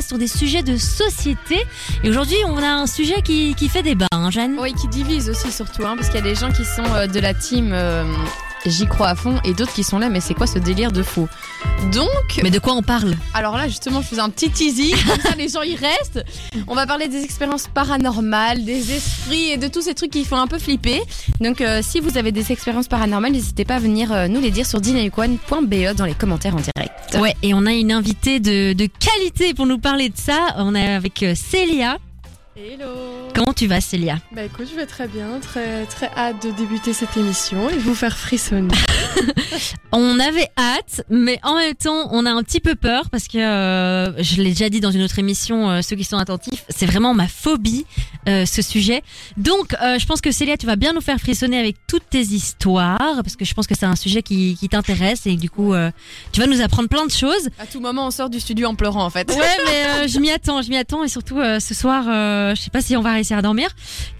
sur des sujets de société. Et aujourd'hui, on a un sujet qui, qui fait débat, hein, Jeanne Oui, qui divise aussi surtout, hein, parce qu'il y a des gens qui sont euh, de la team euh, j'y crois à fond et d'autres qui sont là, mais c'est quoi ce délire de fou? Donc, Mais de quoi on parle? alors là justement, je faisais un petit teasing, comme ça les gens y restent. On va parler des expériences paranormales, des esprits et de tous ces trucs qui font un peu flipper. Donc, euh, si vous avez des expériences paranormales, n'hésitez pas à venir euh, nous les dire sur dynamicone.be dans les commentaires en direct. Ouais, et on a une invitée de, de qualité pour nous parler de ça. On est avec euh, Célia. Hello. Comment tu vas, Célia? Bah écoute, je vais très bien, très très hâte de débuter cette émission et vous faire frissonner. On avait hâte, mais en même temps, on a un petit peu peur parce que euh, je l'ai déjà dit dans une autre émission, euh, ceux qui sont attentifs, c'est vraiment ma phobie, euh, ce sujet. Donc, euh, je pense que Célia, tu vas bien nous faire frissonner avec toutes tes histoires parce que je pense que c'est un sujet qui, qui t'intéresse et du coup, euh, tu vas nous apprendre plein de choses. À tout moment, on sort du studio en pleurant en fait. Ouais, mais euh, je m'y attends, je m'y attends et surtout euh, ce soir, euh, je sais pas si on va réussir à dormir.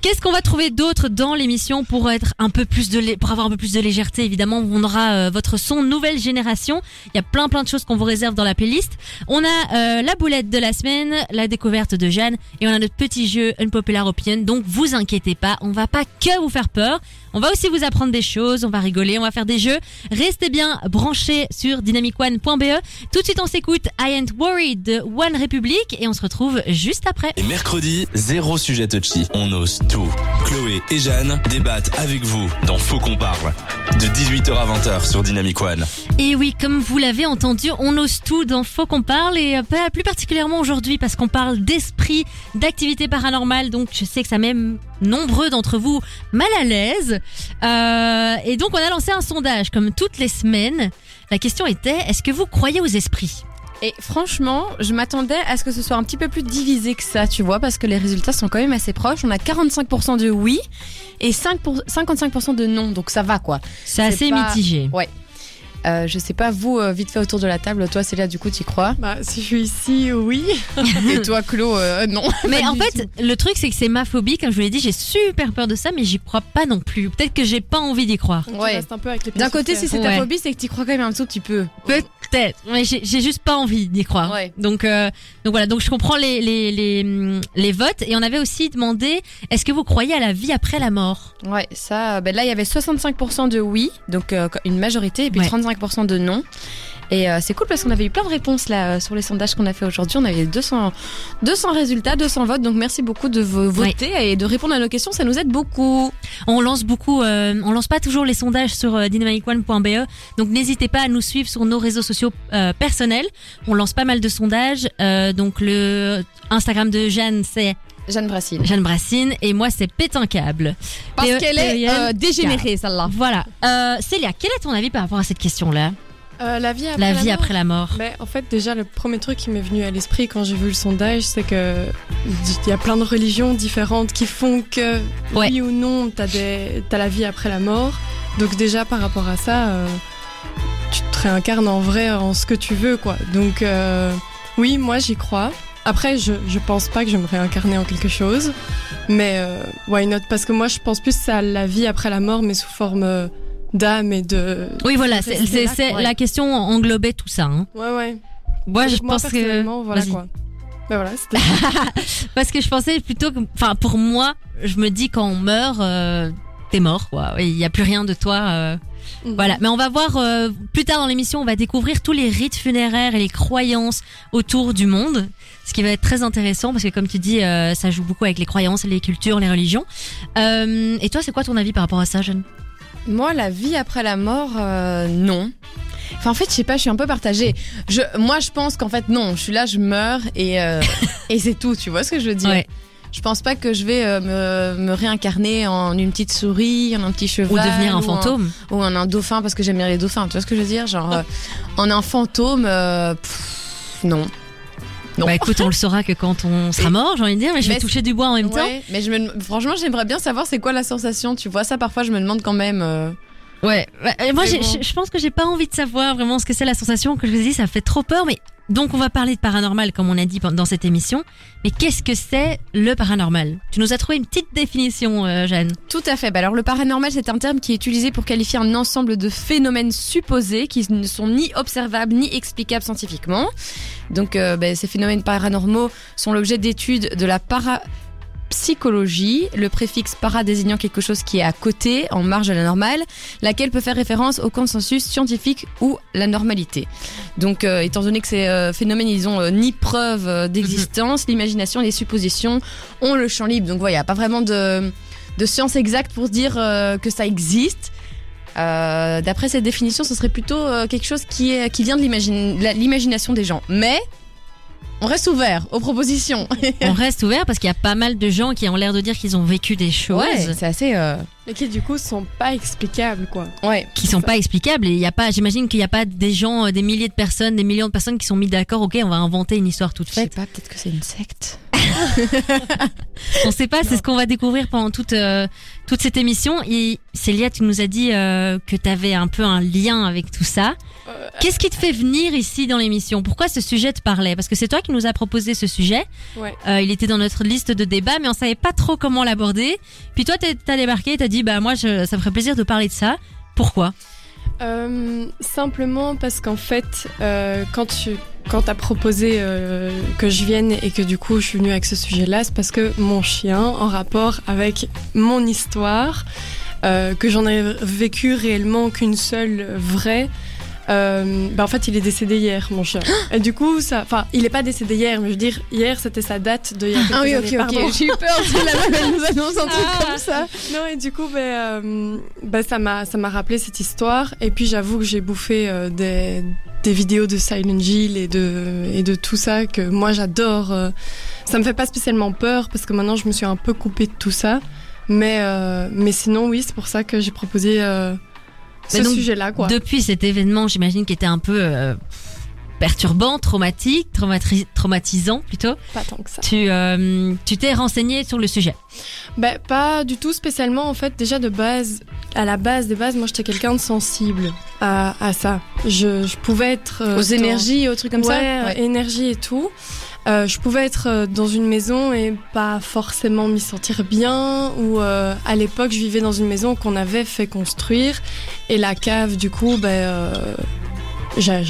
Qu'est-ce qu'on va trouver d'autre dans l'émission pour être un peu plus de pour avoir un peu plus de légèreté évidemment, on aura euh, votre son nouvelle génération. Il y a plein plein de choses qu'on vous réserve dans la playlist. On a euh, la boulette de la semaine, la découverte de Jeanne et on a notre petit jeu Unpopular Opinion. Donc vous inquiétez pas, on va pas que vous faire peur. On va aussi vous apprendre des choses, on va rigoler, on va faire des jeux. Restez bien branchés sur dynamicone.be. Tout de suite, on s'écoute I Ain't Worried de One Republic et on se retrouve juste après. Et mercredi, zéro sujet touchy. On ose tout. Chloé et Jeanne débattent avec vous dans Faux qu'on parle. De 18h à 20h sur Dynamic One. Et oui, comme vous l'avez entendu, on ose tout dans Faut qu'on parle et euh, plus particulièrement aujourd'hui parce qu'on parle d'esprit, d'activité paranormale. Donc je sais que ça met nombreux d'entre vous mal à l'aise. Euh, et donc on a lancé un sondage comme toutes les semaines. La question était, est-ce que vous croyez aux esprits? Et franchement, je m'attendais à ce que ce soit un petit peu plus divisé que ça, tu vois, parce que les résultats sont quand même assez proches. On a 45% de oui et 5 pour- 55% de non, donc ça va quoi. C'est assez pas- mitigé. Euh, je sais pas, vous, euh, vite fait autour de la table, toi Célia, du coup, tu crois Bah si je suis ici, oui. Et toi, Clo, euh, non. Mais en fait, le truc c'est que c'est ma phobie. Comme je vous l'ai dit, j'ai super peur de ça, mais j'y crois pas non plus. Peut-être que j'ai pas envie d'y croire. Ouais. restes un peu avec les pieds D'un côté, si c'est ta Ouais. phobie, c'est que tu crois quand même un tout petit peu. Peut-être, mais j'ai juste pas envie d'y croire. Ouais. Donc, euh, donc voilà, donc je comprends les, les, les, hum, les votes. Et on avait aussi demandé, est-ce que vous croyez à la vie après la mort? Ouais, ça, ben là, il y avait 65% de oui, donc euh, une majorité, et puis Ouais. 35% de non. Et euh, c'est cool parce qu'on avait eu plein de réponses là euh, sur les sondages qu'on a fait aujourd'hui. On avait 200, 200 résultats, 200 votes. Donc merci beaucoup de vo- voter et de répondre à nos questions. Ça nous aide beaucoup. On lance beaucoup, euh, on lance pas toujours les sondages sur euh, dynamicone.be. Donc n'hésitez pas à nous suivre sur nos réseaux sociaux euh, personnels. On lance pas mal de sondages. Euh, donc le Instagram de Jeanne, c'est Jeanne Brassine. Jeanne Brassine. Et moi, c'est Pétincable. Parce P- qu'elle est euh, dégénérée, celle-là. Voilà. Euh, Célia, quel est ton avis par rapport à cette question-là? Euh, la vie après La vie mort. après la mort. Mais en fait, déjà, le premier truc qui m'est venu à l'esprit quand j'ai vu le sondage, c'est que il y a plein de religions différentes qui font que Ouais. oui ou non, t'as des, t'as la vie après la mort. Donc déjà, par rapport à ça, euh, tu te réincarnes en vrai en ce que tu veux, quoi. Donc euh, oui, moi j'y crois. Après, je, je pense pas que je me réincarner en quelque chose, mais why not? Parce que moi, je pense plus à la vie après la mort, mais sous forme d'âme et de. Oui, voilà, c'est ouais. la question englobait tout ça. hein. Ouais, ouais. Moi, je moi, pense que personnellement, voilà quoi. Ben voilà, parce que je pensais plutôt que, enfin, pour moi, je me dis quand on meurt, euh, t'es mort, quoi. Il y a plus rien de toi. euh, Voilà. Mais on va voir euh, plus tard dans l'émission, on va découvrir tous les rites funéraires et les croyances autour du monde, ce qui va être très intéressant parce que comme tu dis, euh, ça joue beaucoup avec les croyances, les cultures, les religions. Euh, et toi, c'est quoi ton avis par rapport à ça, Jeanne Moi, la vie après la mort, euh, non. Enfin, en fait, je sais pas, je suis un peu partagée. Je, moi, je pense qu'en fait, non. Je suis là, je meurs et, euh, et c'est tout. Tu vois ce que je veux dire? Ouais. Je pense pas que je vais euh, me, me réincarner en une petite souris, en un petit cheval. Ou devenir un ou fantôme ou en un dauphin parce que j'aime bien les dauphins. Tu vois ce que je veux dire? Genre, en un fantôme, pff, non. Non. Bah écoute, on le saura que quand on sera mort, j'ai envie de dire, mais je vais Mais toucher du bois en même temps. Mais je me, franchement, j'aimerais bien savoir c'est quoi la sensation. Tu vois ça, parfois, je me demande quand même. euh, Ouais. Et moi, bon. je pense que j'ai pas envie de savoir vraiment ce que c'est la sensation. Que je vous dis, ça fait trop peur. Mais donc on va parler de paranormal comme on a dit dans cette émission. Mais qu'est-ce que c'est le paranormal? Tu nous as trouvé une petite définition, euh, Jeanne. Tout à fait. Bah alors le paranormal, c'est un terme qui est utilisé pour qualifier un ensemble de phénomènes supposés qui ne sont ni observables ni explicables scientifiquement. Donc euh, bah, ces phénomènes paranormaux sont l'objet d'études de la para psychologie, le préfixe para désignant quelque chose qui est à côté, en marge de la normale, laquelle peut faire référence au consensus scientifique ou la normalité. Donc, euh, étant donné que ces euh, phénomènes, ils ont euh, ni preuve d'existence, l'imagination, les suppositions ont le champ libre. Donc, voilà, il n'y a pas vraiment de, de science exacte pour dire que ça existe. D'après cette définition, ce serait plutôt quelque chose qui, est, qui vient de l'imagination des gens. Mais on reste ouvert aux propositions. On reste ouvert parce qu'il y a pas mal de gens qui ont l'air de dire qu'ils ont vécu des choses Ouais, c'est assez. euh, Et qui du coup sont pas explicables quoi. Ouais. qui sont pas explicables. Et il y a pas, j'imagine qu'il n'y a pas des gens, euh, des milliers de personnes, des millions de personnes qui sont mis d'accord. Ok, on va inventer une histoire toute Je sais faite. pas, peut-être que c'est une secte. On sait pas, c'est ce qu'on va découvrir pendant toute euh, toute cette émission. Et Célia, tu nous as dit euh, que tu avais un peu un lien avec tout ça. Euh, Qu'est-ce qui te fait venir ici dans l'émission? Pourquoi ce sujet te parlait? Parce que c'est toi qui nous as proposé ce sujet. Ouais. Euh, il était dans notre liste de débats, mais on savait pas trop comment l'aborder. Puis toi, t'es- t'as débarqué, t'as bah moi, ça me ferait plaisir de parler de ça. Pourquoi? Euh, simplement parce qu'en fait, euh, quand tu quand as proposé euh, que je vienne et que du coup je suis venue avec ce sujet-là, c'est parce que mon chien, en rapport avec mon histoire, que j'en ai vécu réellement qu'une seule vraie. Euh, bah en fait, il est décédé hier, mon chien. Et du coup, ça, enfin, il est pas décédé hier, mais je veux dire, hier, c'était sa date de quelques Ah oui, ok, ok. J'ai eu peur si la même elle nous annonce un truc Ah. comme ça. Non, et du coup, ben, euh, ben, ça m'a ça m'a rappelé cette histoire. Et puis, j'avoue que j'ai bouffé euh, des, des vidéos de Silent Hill et de, et de tout ça que moi j'adore. euh. ça me fait pas spécialement peur parce que maintenant je me suis un peu coupée de tout ça. Mais, euh, mais sinon, oui, c'est pour ça que j'ai proposé ce sujet-là, quoi. Depuis cet événement, j'imagine qu'il était un peu euh, perturbant, traumatique, traumatisant plutôt. Pas tant que ça. Tu euh, tu t'es renseigné sur le sujet? Ben, pas du tout spécialement, en fait. Déjà, de base, à la base des bases, moi j'étais quelqu'un de sensible à, à ça. Je, je pouvais être. euh, Aux énergies, aux trucs comme ça? ouais, énergie et tout. Euh, je pouvais être euh, dans une maison et pas forcément m'y sentir bien. Ou euh, à l'époque, je vivais dans une maison qu'on avait fait construire et la cave, du coup, ben, j'ai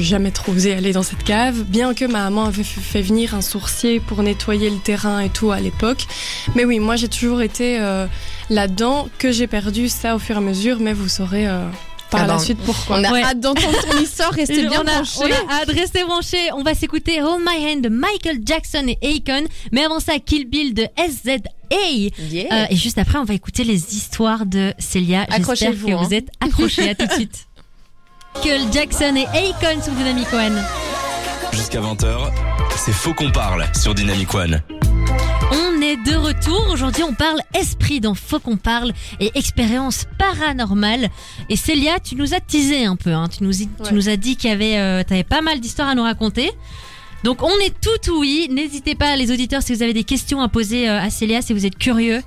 jamais trop osé aller dans cette cave, bien que ma maman avait fait- venir un sourcier pour nettoyer le terrain et tout à l'époque. Mais oui, moi j'ai toujours été là-dedans, que j'ai perdu ça au fur et à mesure, mais vous saurez par Ah la ben, suite pourquoi. On a Ouais. hâte d'entendre ton histoire, restez bien on, a, branchés. on a hâte, restez branchés. On va s'écouter Hold My Hand de Michael Jackson et Akon. Mais avant ça, Kill Bill de SZA. Yeah. Euh, et juste après, on va écouter les histoires de Célia. J'espère que hein. vous êtes accrochés. à tout de suite. Michael Jackson et Akon sur Dynamic One. Jusqu'à 20h, c'est Faux qu'on parle sur Dynamic One. On est de retour. Aujourd'hui, on parle esprit dans Faut qu'on parle et expérience paranormale. Et Célia, tu nous as teasé un peu. Hein. Tu, nous, y- tu nous as dit qu'il y avait, euh, t'avais pas mal d'histoires à nous raconter. Donc on est tout oui. N'hésitez pas, les auditeurs, si vous avez des questions à poser euh, à Célia, si vous êtes curieux.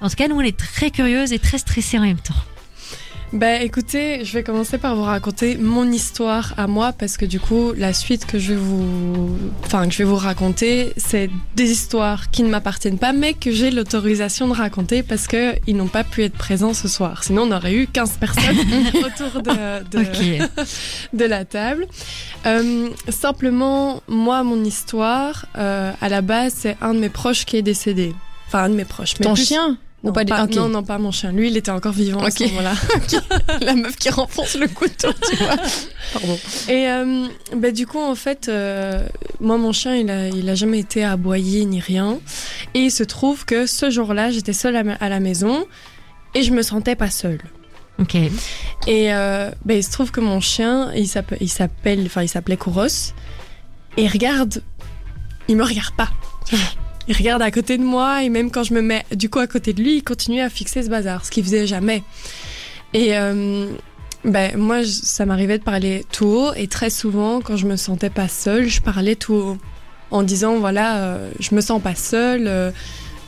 En tout cas, nous, on est très curieuses et très stressées en même temps. Bah écoutez, je vais commencer par vous raconter mon histoire à moi parce que du coup la suite que je vais vous, enfin que je vais vous raconter, c'est des histoires qui ne m'appartiennent pas mais que j'ai l'autorisation de raconter parce que ils n'ont pas pu être présents ce soir. Sinon on aurait eu 15 personnes autour de, de, Ok. de la table. Euh, simplement, moi, mon histoire, euh, à la base, c'est un de mes proches qui est décédé. Enfin, un de mes proches. mais Ton plus- chien? Non, pas non, non, pas mon chien. Lui, il était encore vivant à ce moment-là. La meuf qui renfonce le couteau, tu vois. Pardon. Et euh, bah, du coup, en fait, euh, moi, mon chien, il a, il a jamais été aboyé ni rien. Et il se trouve que ce jour-là, j'étais seule à, ma- à la maison et je me sentais pas seule. Ok. Et euh, bah, il se trouve que mon chien, il s'appelle, enfin, il s'appelait Kouros. Et regarde, il me regarde pas. Il regarde à côté de moi et même quand je me mets du coup à côté de lui, il continue à fixer ce bazar, ce qu'il faisait jamais. Et euh, ben moi, je- ça m'arrivait de parler tout haut et très souvent, quand je me sentais pas seule, je parlais tout haut en disant voilà, euh, je me sens pas seule. euh,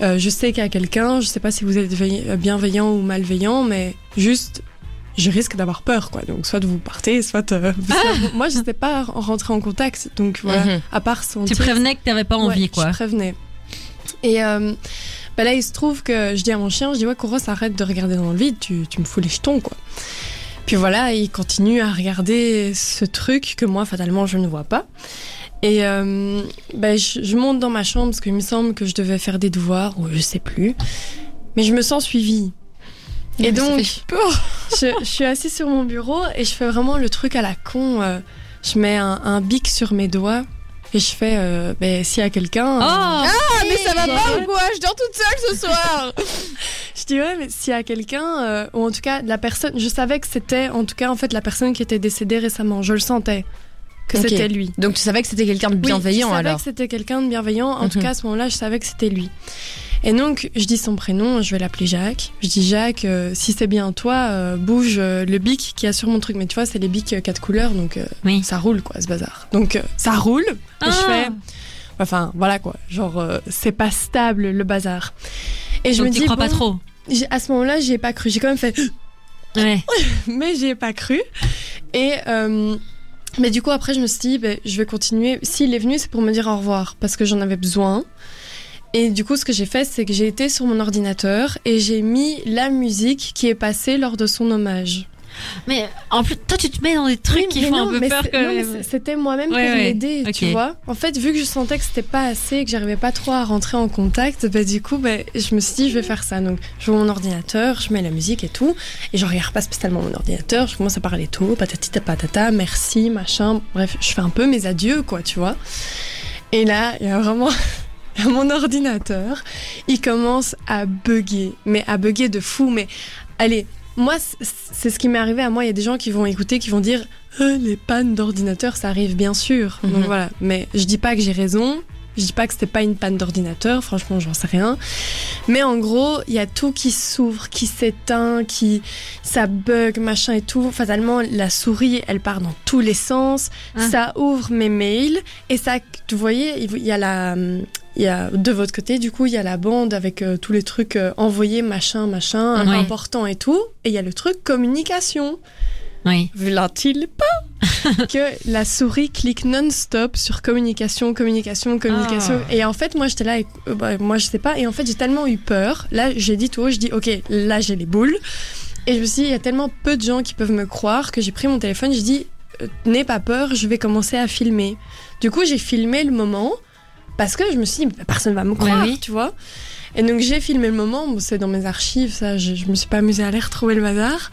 euh, je sais qu'il y a quelqu'un, je sais pas si vous êtes bienveillant ou malveillant, mais juste je risque d'avoir peur, quoi. Donc, soit vous partez, soit. euh, soit- moi, je n'étais pas rentrée en contact, donc voilà. Mhm. À part Tu sentir. prévenais que t'avais pas envie, Ouais, quoi. Je prévenais. Et euh, bah là, il se trouve que je dis à mon chien, je dis ouais, Kouros, arrête de regarder dans le vide, tu, tu me fous les jetons, quoi. Puis voilà, il continue à regarder ce truc que moi, fatalement, je ne vois pas. Et euh, bah, je, je monte dans ma chambre parce qu'il me semble que je devais faire des devoirs, ou je sais plus. Mais je me sens suivie. Et donc, je, je suis assise sur mon bureau et je fais vraiment le truc à la con. euh, je mets un, un bic sur mes doigts et je fais, euh, ben, s'il y a quelqu'un. euh, Oh Ah, mais ça va pas ou quoi? Je dors toute seule ce soir. Je dis ouais, mais s'il y a quelqu'un, euh, ou en tout cas la personne, je savais que c'était en tout cas en fait la personne qui était décédée récemment. Je le sentais que c'était lui. Donc tu savais que c'était quelqu'un de Oui, bienveillant je savais alors? que c'était quelqu'un de bienveillant. En tout Mhm. cas à ce moment-là, je savais que c'était lui. Et donc je dis son prénom, je vais l'appeler Jacques. Je dis Jacques, euh, si c'est bien toi, euh, bouge euh, le bic qui a sur mon truc. Mais tu vois, c'est les bics quatre couleurs, donc Oui. ça roule quoi ce bazar. Donc ça roule. Et Ah. je fais, enfin voilà quoi, genre c'est pas stable le bazar. Et je me tu dis crois pas trop. à ce moment-là, j'y ai pas cru. J'ai quand même fait, Ouais. mais j'y ai pas cru. Et euh, mais du coup, après, je me suis dit, ben, je vais continuer. S'il est venu, c'est pour me dire au revoir parce que j'en avais besoin. Et du coup, ce que j'ai fait, c'est que j'ai été sur mon ordinateur et j'ai mis la musique qui est passée lors de son hommage. Mais en plus, toi, tu te mets dans des trucs Oui, qui font non, un peu mais peur quand non, même. C'était moi-même Ouais, pour ouais. m'aider, tu vois. En fait, vu que je sentais que c'était pas assez, et que j'arrivais pas trop à rentrer en contact, bah, du coup, bah, je me suis dit, je vais faire ça. Donc, je vois mon ordinateur, je mets la musique et tout, et je regarde pas spécialement mon ordinateur, je commence à parler tout, patati patata, merci, machin. Bref, je fais un peu mes adieux, quoi, tu vois. Et là, il y a vraiment. Mon ordinateur, il commence à bugger, mais à bugger de fou. Mais allez, moi, c'est ce qui m'est arrivé à moi. Il y a des gens qui vont écouter, qui vont dire Euh, les pannes d'ordinateur, ça arrive bien sûr. Mhm. Donc voilà. Mais je dis pas que j'ai raison. Je dis pas que c'était pas une panne d'ordinateur. Franchement, j'en sais rien. Mais en gros, il y a tout qui s'ouvre, qui s'éteint, qui ça bug, machin et tout. Fatalement, la souris, elle part dans tous les sens. Ah. Ça ouvre mes mails et ça, vous voyez, il y a la, il y a de votre côté, du coup, il y a la bande avec euh, tous les trucs euh, envoyés, machin, machin, Ouais. important et tout. Et il y a le truc communication. Oui. V'là-t-il pas? Que la souris clique non-stop sur communication, communication, communication. Ah. Et en fait, moi, j'étais là, et, euh, bah, moi, je sais pas. Et en fait, j'ai tellement eu peur. Là, j'ai dit tout haut, je dis, ok, là, j'ai les boules. Et je me suis dit, il y a tellement peu de gens qui peuvent me croire que j'ai pris mon téléphone, j'ai dit, euh, n'aie pas peur, je vais commencer à filmer. Du coup, j'ai filmé le moment parce que je me suis dit, bah, personne va me croire, oui. tu vois. Et donc, j'ai filmé le moment, bon, c'est dans mes archives, ça, je, je me suis pas amusée à aller retrouver le bazar.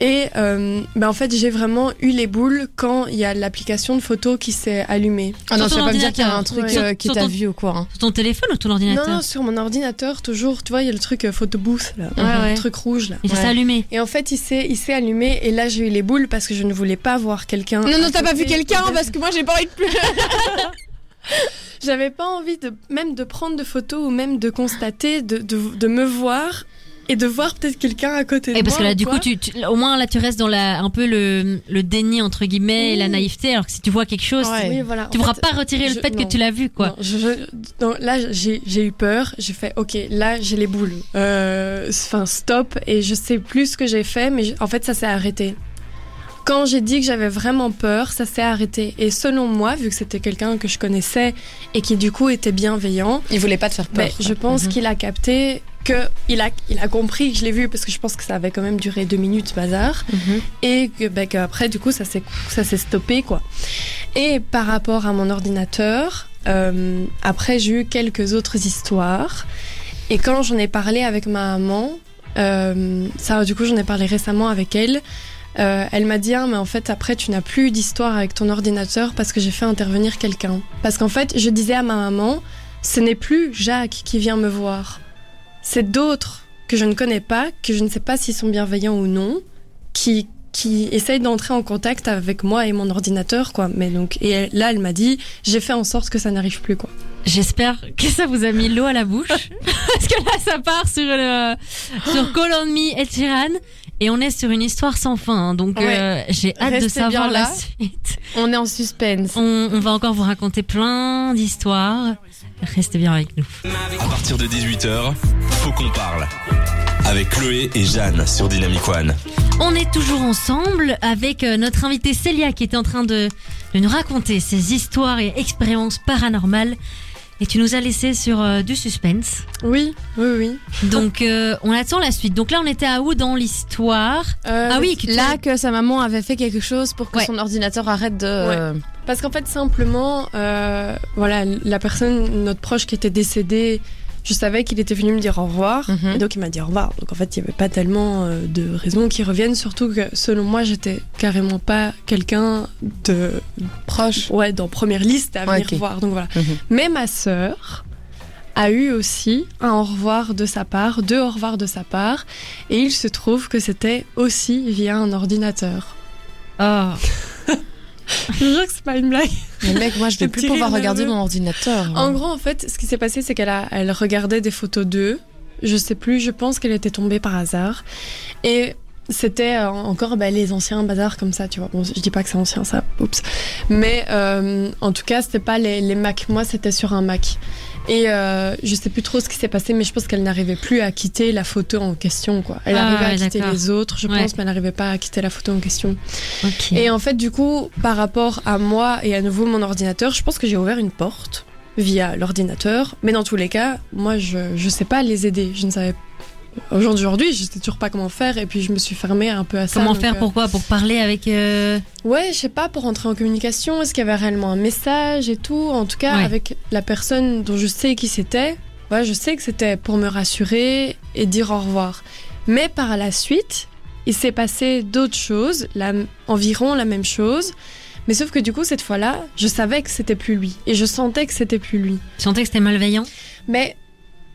Et euh, bah, en fait, j'ai vraiment eu les boules quand il y a l'application de photo qui s'est allumée. Ah non, ton veut pas me dire qu'il y a un truc Ouais. euh, qui t'a vu ou quoi. hein. Sur ton téléphone ou ton Non, ordinateur non, sur mon ordinateur, toujours, tu vois, il y a le truc euh, photo booth, là. Ouais, ouais. Le truc rouge, là. Et ça s'est Ouais. allumé. Et en fait, il s'est, il s'est allumé, et là, j'ai eu les boules parce que je ne voulais pas voir quelqu'un. Non, non, t'as pas vu quelqu'un de- parce que moi j'ai pas envie de pleurer. J'avais pas envie de, même de prendre de photos ou même de constater, de, de, de me voir et de voir peut-être quelqu'un à côté de Et parce que là, du coup, tu, tu- au moins là, tu restes dans la, un peu le, le déni entre guillemets et la Oui. naïveté. Alors que si tu vois quelque chose, Ouais. Oui, voilà. tu En pourras fait, pas retirer le fait que tu l'as vu, quoi. Non, je- je- non, là, j'ai j'ai eu peur. J'ai fait, ok, là, j'ai les boules. Euh, Enfin, stop. Et je sais plus ce que j'ai fait, mais en fait, ça s'est arrêté. Quand j'ai dit que j'avais vraiment peur, ça s'est arrêté. Et selon moi, vu que c'était quelqu'un que je connaissais et qui du coup était bienveillant, Il voulait pas te faire peur. ben, je pense Mhm. qu'il a capté que il a, il a compris que je l'ai vu parce que je pense que ça avait quand même duré deux minutes, bazar Mhm. et que ben, qu'après du coup ça s'est ça s'est stoppé quoi. Et par rapport à mon ordinateur, euh, après j'ai eu quelques autres histoires et quand j'en ai parlé avec ma maman, euh, ça du coup j'en ai parlé récemment avec elle. Euh, elle m'a dit ah, mais en fait après tu n'as plus d'histoire avec ton ordinateur parce que j'ai fait intervenir quelqu'un. Parce qu'en fait je disais à ma maman ce n'est plus Jacques qui vient me voir, c'est d'autres que je ne connais pas, que je ne sais pas s'ils sont bienveillants ou non, qui qui essayent d'entrer en contact avec moi et mon ordinateur quoi mais donc et là elle m'a dit j'ai fait en sorte que ça n'arrive plus quoi J'espère que ça vous a mis l'eau à la bouche. Parce que là, ça part sur, le, sur Call et Sheeran. Et on est sur une histoire sans fin. hein. donc, Ouais. euh, j'ai hâte de savoir la suite. On est en suspense. On, on va encore vous raconter plein d'histoires. Restez bien avec nous. À partir de 18h, faut qu'on parle. avec Chloé et Jeanne sur Dynamic One. On est toujours ensemble avec euh, notre invitée Célia qui était en train de, de nous raconter ses histoires et expériences paranormales. Et tu nous as laissé sur euh, du suspense. Oui, oui, oui. Donc euh, on attend la suite. Donc là on était à où dans l'histoire? Euh, Ah oui, que tu Là que sa maman avait fait quelque chose pour que Ouais. son ordinateur arrête de. euh, Parce qu'en fait, simplement, euh, voilà, la personne, notre proche qui était décédé, je savais qu'il était venu me dire au revoir. Mhm. Et donc, il m'a dit au revoir. Donc, en fait, il n'y avait pas tellement euh, de raisons qu'il revienne. Surtout que, selon moi, j'étais carrément pas quelqu'un de proche. ouais, dans première liste à venir Ouais, ok. voir. Donc, voilà. Mhm. Mais ma sœur a eu aussi un au revoir de sa part, deux au revoir de sa part. Et il se trouve que c'était aussi via un ordinateur. Oh. Je jure que c'est pas une blague. Mais mec, moi je vais plus pouvoir regarder mon ordinateur. En gros, en fait, ce qui s'est passé, c'est qu'elle a, elle regardait des photos d'eux. Je sais plus, je pense qu'elle était tombée par hasard. Et c'était euh, encore bah, les anciens bazars comme ça, tu vois. Bon, je dis pas que c'est ancien, ça, oups. Mais euh, en tout cas, c'était pas les, les Mac. Moi, c'était sur un Mac. Et euh, je sais plus trop ce qui s'est passé, mais je pense qu'elle n'arrivait plus à quitter la photo en question, quoi. Elle Ah, arrivait à quitter les autres, je Ouais. pense, mais elle n'arrivait pas à quitter la photo en question. Ok. Et en fait, du coup, par rapport à moi et à nouveau mon ordinateur, je pense que j'ai ouvert une porte via l'ordinateur. Mais dans tous les cas, moi, je je sais pas les aider. Je ne savais aujourd'hui, je sais toujours pas comment faire. Et puis, je me suis fermée un peu à ça. Comment faire euh, Pourquoi Pour parler avec. euh, Ouais, je sais pas, pour entrer en communication. Est-ce qu'il y avait réellement un message et tout? En tout cas, Ouais. avec la personne dont je sais qui c'était, ouais, je sais que c'était pour me rassurer et dire au revoir. Mais par la suite, il s'est passé d'autres choses, la, environ la même chose. Mais sauf que du coup, cette fois-là, je savais que c'était plus lui. Et je sentais que c'était plus lui. Tu sentais que c'était malveillant? Mais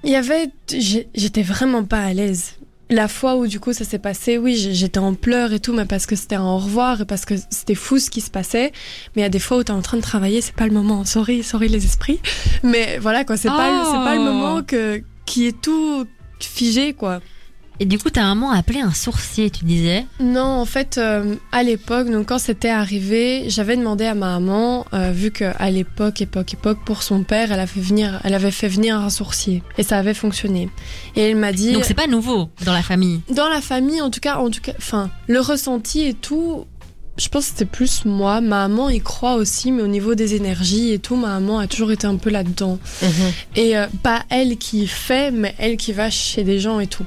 il y avait. J'étais vraiment pas à l'aise. La fois où du coup ça s'est passé, oui, j'étais en pleurs et tout, mais parce que c'était un au revoir et parce que c'était fou ce qui se passait. Mais il y a des fois où t'es en train de travailler, c'est pas le moment. Sorry, sorry les esprits. Mais voilà quoi, c'est pas, pas le Oh. moment que, qui est tout figé quoi. Et du coup, ta maman appelé un sourcier, tu disais. Non, en fait, euh, à l'époque, donc quand c'était arrivé, j'avais demandé à ma maman, euh, vu qu'à l'époque, époque, époque, pour son père, elle, a fait venir, elle avait fait venir un sourcier. Et ça avait fonctionné. Et elle m'a dit... Donc c'est pas nouveau dans la famille. Dans la famille, en tout cas, en tout cas, enfin, le ressenti et tout, je pense que c'était plus moi. Ma maman y croit aussi, mais au niveau des énergies et tout, ma maman a toujours été un peu là-dedans. Mhm. Et euh, pas elle qui fait, mais elle qui va chez des gens et tout.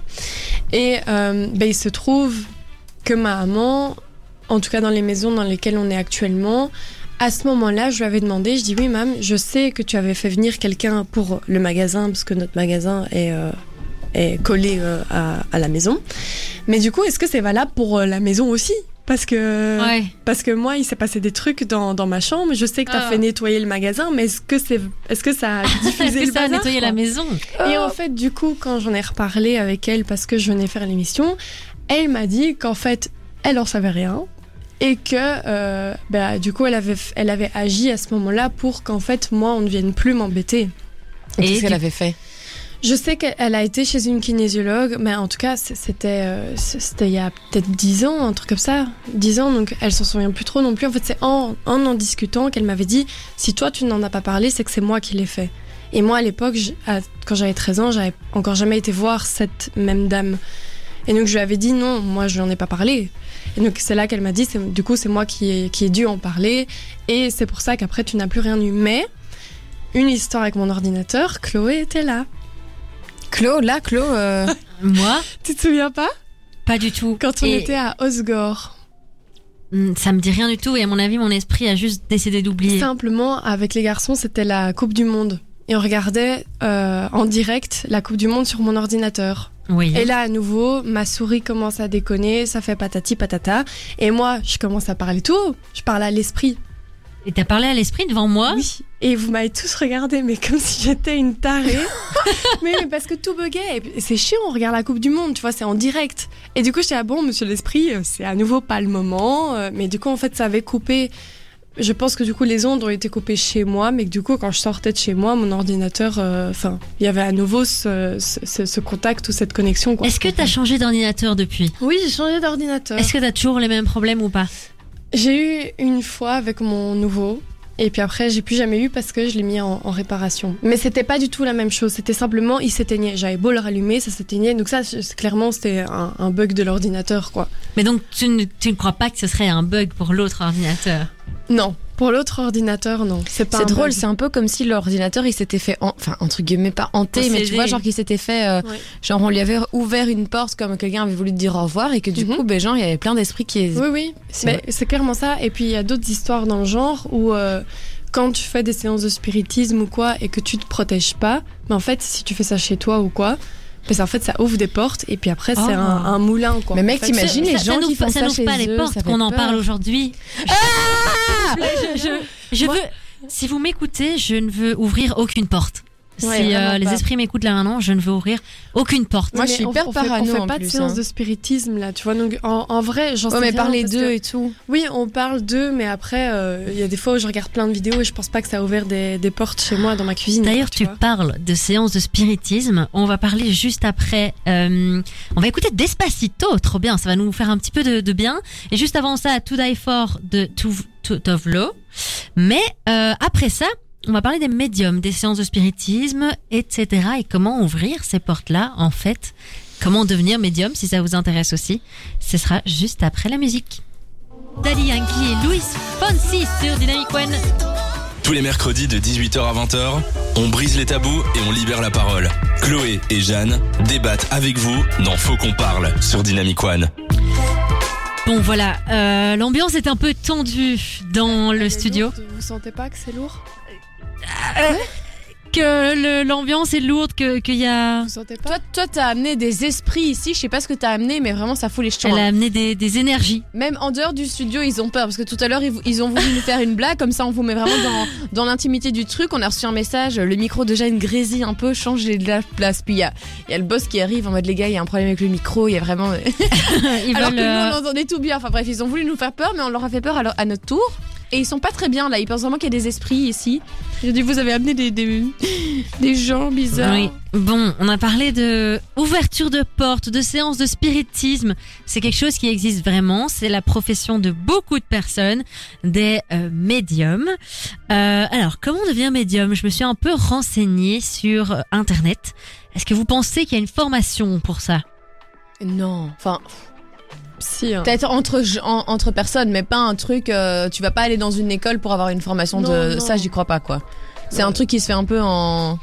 Et euh, ben, il se trouve que ma maman, en tout cas dans les maisons dans lesquelles on est actuellement, à ce moment-là, je lui avais demandé, je dis oui, mam, je sais que tu avais fait venir quelqu'un pour le magasin, parce que notre magasin est, euh, est collé à, à la maison. Mais du coup, est-ce que c'est valable pour la maison aussi? Parce que, Ouais. parce que moi, il s'est passé des trucs dans, dans ma chambre. Je sais que tu as Ah. fait nettoyer le magasin, mais est-ce que, c'est, est-ce que ça a diffusé le que ça a nettoyé la maison et en fait, du coup, quand j'en ai reparlé avec elle parce que je venais faire l'émission, elle m'a dit qu'en fait, elle en savait rien et que euh, bah, du coup, elle avait, elle avait agi à ce moment-là pour qu'en fait, moi, on ne vienne plus m'embêter. Et Qu'est-ce qu'elle avait fait? Je sais qu'elle a été chez une kinésiologue, mais en tout cas, euh, c'était il y a peut-être 10 ans, un truc comme ça. 10 ans, donc elle s'en souvient plus trop non plus. En fait, c'est en, en en discutant qu'elle m'avait dit si toi tu n'en as pas parlé, c'est que c'est moi qui l'ai fait. Et moi, à l'époque, quand j'avais 13 ans, j'avais encore jamais été voir cette même dame. Et donc, je lui avais dit non, moi, je n'en ai pas parlé. Et donc, c'est là qu'elle m'a dit du coup, c'est moi qui ai, qui ai dû en parler. Et c'est pour ça qu'après, tu n'as plus rien eu. Mais, une histoire avec mon ordinateur, Chloé était là. Claude, là, Claude. euh, Moi, Tu te souviens pas? Pas du tout. Quand on Et, était à Osgore, hmm, Ça me dit rien du tout et à mon avis, mon esprit a juste décidé d'oublier. simplement avec les garçons, c'était la Coupe du Monde. Et on regardait euh, en direct la Coupe du Monde sur mon ordinateur. Oui. Et là, à nouveau, ma souris commence à déconner, ça fait patati patata. Et moi, je commence à parler tout. Je parle à l'esprit. Et t'as parlé à l'esprit devant moi? Oui. Et vous m'avez tous regardé, mais comme si j'étais une tarée. mais, mais parce que tout buguait. C'est chiant, on regarde la Coupe du Monde, tu vois, c'est en direct. Et du coup, j'étais ah bon, monsieur l'esprit, euh, c'est à nouveau pas le moment. euh, Mais du coup, en fait, ça avait coupé. Je pense que du coup, les ondes ont été coupées chez moi, mais que du coup, quand je sortais de chez moi, mon ordinateur, euh, enfin, il y avait à nouveau ce, ce, contact ou cette connexion. Est-ce que t'as changé d'ordinateur depuis? Oui, j'ai changé d'ordinateur. Est-ce que t'as toujours les mêmes problèmes ou pas? J'ai eu une fois avec mon nouveau Et puis après, j'ai plus jamais eu parce que je l'ai mis en, en réparation. Mais c'était pas du tout la même chose. C'était simplement, il s'éteignait. J'avais beau le rallumer, ça s'éteignait. Donc ça, clairement, c'était un, un bug de l'ordinateur, quoi. Mais donc, tu ne, tu ne crois pas que ce serait un bug pour l'autre ordinateur? Non, pour l'autre ordinateur, non. C'est pas. C'est drôle, c'est un peu comme si l'ordinateur il s'était fait, en- enfin entre guillemets pas hanté, mais tu vois genre qu'il s'était fait, euh, Ouais. genre on lui avait ouvert une porte comme quelqu'un avait voulu te dire au revoir et que du Mhm. coup, ben genre il y avait plein d'esprits qui. Oui, oui. Mais c'est clairement ça. Et puis il y a d'autres histoires dans le genre où euh, quand tu fais des séances de spiritisme ou quoi et que tu te protèges pas, mais en fait, si tu fais ça chez toi ou quoi, ben, ça, en fait, ça ouvre des portes et puis après, c'est Oh. un, un moulin, quoi. Mais mec, t'imagines les ça, gens ça qui n'ouvre pas- font ça ça n'ouvre pas les portes qu'on en parle aujourd'hui. je je, veux, si vous m'écoutez, je ne veux ouvrir aucune porte. Ouais, si euh, les esprits m'écoutent là maintenant, je ne veux ouvrir aucune porte. Moi, je suis on- hyper on fait- parano, On fait en pas plus, de séance hein. de spiritisme là, tu vois. Donc en, en vrai, j'en sais Ouais, mais rien parler d'eux que- et tout. Oui, on parle d'eux, mais après, euh, il y a des fois où je regarde plein de vidéos et je pense pas que ça a ouvert des, des portes chez moi dans ma cuisine. D'ailleurs, tu parles de séances de spiritisme. On va parler juste après. euh, on va écouter Despacito, trop bien. Ça va nous faire un petit peu de, de bien. Et juste avant ça, To Die For de Tovlo. Mais euh, après ça, on va parler des médiums, des séances de spiritisme, etc. Et comment ouvrir ces portes-là, en fait? Comment devenir médium, si ça vous intéresse aussi? Ce sera juste après la musique. Daddy Yankee et Louis Fonsi sur Dynamic One. Tous les mercredis de 18h à 20h, on brise les tabous et on libère la parole. Chloé et Jeanne débattent avec vous dans Faut qu'on parle sur Dynamic One. Bon voilà, euh, l'ambiance est un peu tendue dans le est studio. lourde, Vous sentez pas que c'est lourd? Que le- l'ambiance est lourde, que qu'il y a. Vous sentez pas Toi, toi, t'as amené des esprits ici. Je sais pas ce que t'as amené, mais vraiment, ça fout les jetons. Elle a hein. amené des, des énergies. Même en dehors du studio, ils ont peur parce que tout à l'heure, ils, ils ont voulu nous faire une blague. Comme ça, on vous met vraiment dans, dans l'intimité du truc. On a reçu un message. Le micro de Jeanne grésille un peu, changez de la place. Puis il y a, il y a le boss qui arrive en mode les gars, il y a un problème avec le micro. Il y a vraiment. Alors que nous, euh, on entendait tout bien. Enfin bref, ils ont voulu nous faire peur, mais on leur a fait peur à, leur- à notre tour. Et ils sont pas très bien là. Ils pensent vraiment qu'il y a des esprits ici. J'ai dit, vous avez amené des, des, des gens bizarres. Oui. Bon, on a parlé de ouverture de portes, de séances de spiritisme. C'est quelque chose qui existe vraiment. C'est la profession de beaucoup de personnes, des euh, médiums. Euh, alors, comment on devient médium? Je me suis un peu renseignée sur euh, Internet. Est-ce que vous pensez qu'il y a une formation pour ça? Non. Enfin, Si. hein. peut-être entre, en- entre personnes, mais pas un truc. euh, tu vas pas aller dans une école pour avoir une formation de. Non. Ça, j'y crois pas quoi. C'est un truc qui se fait un peu en.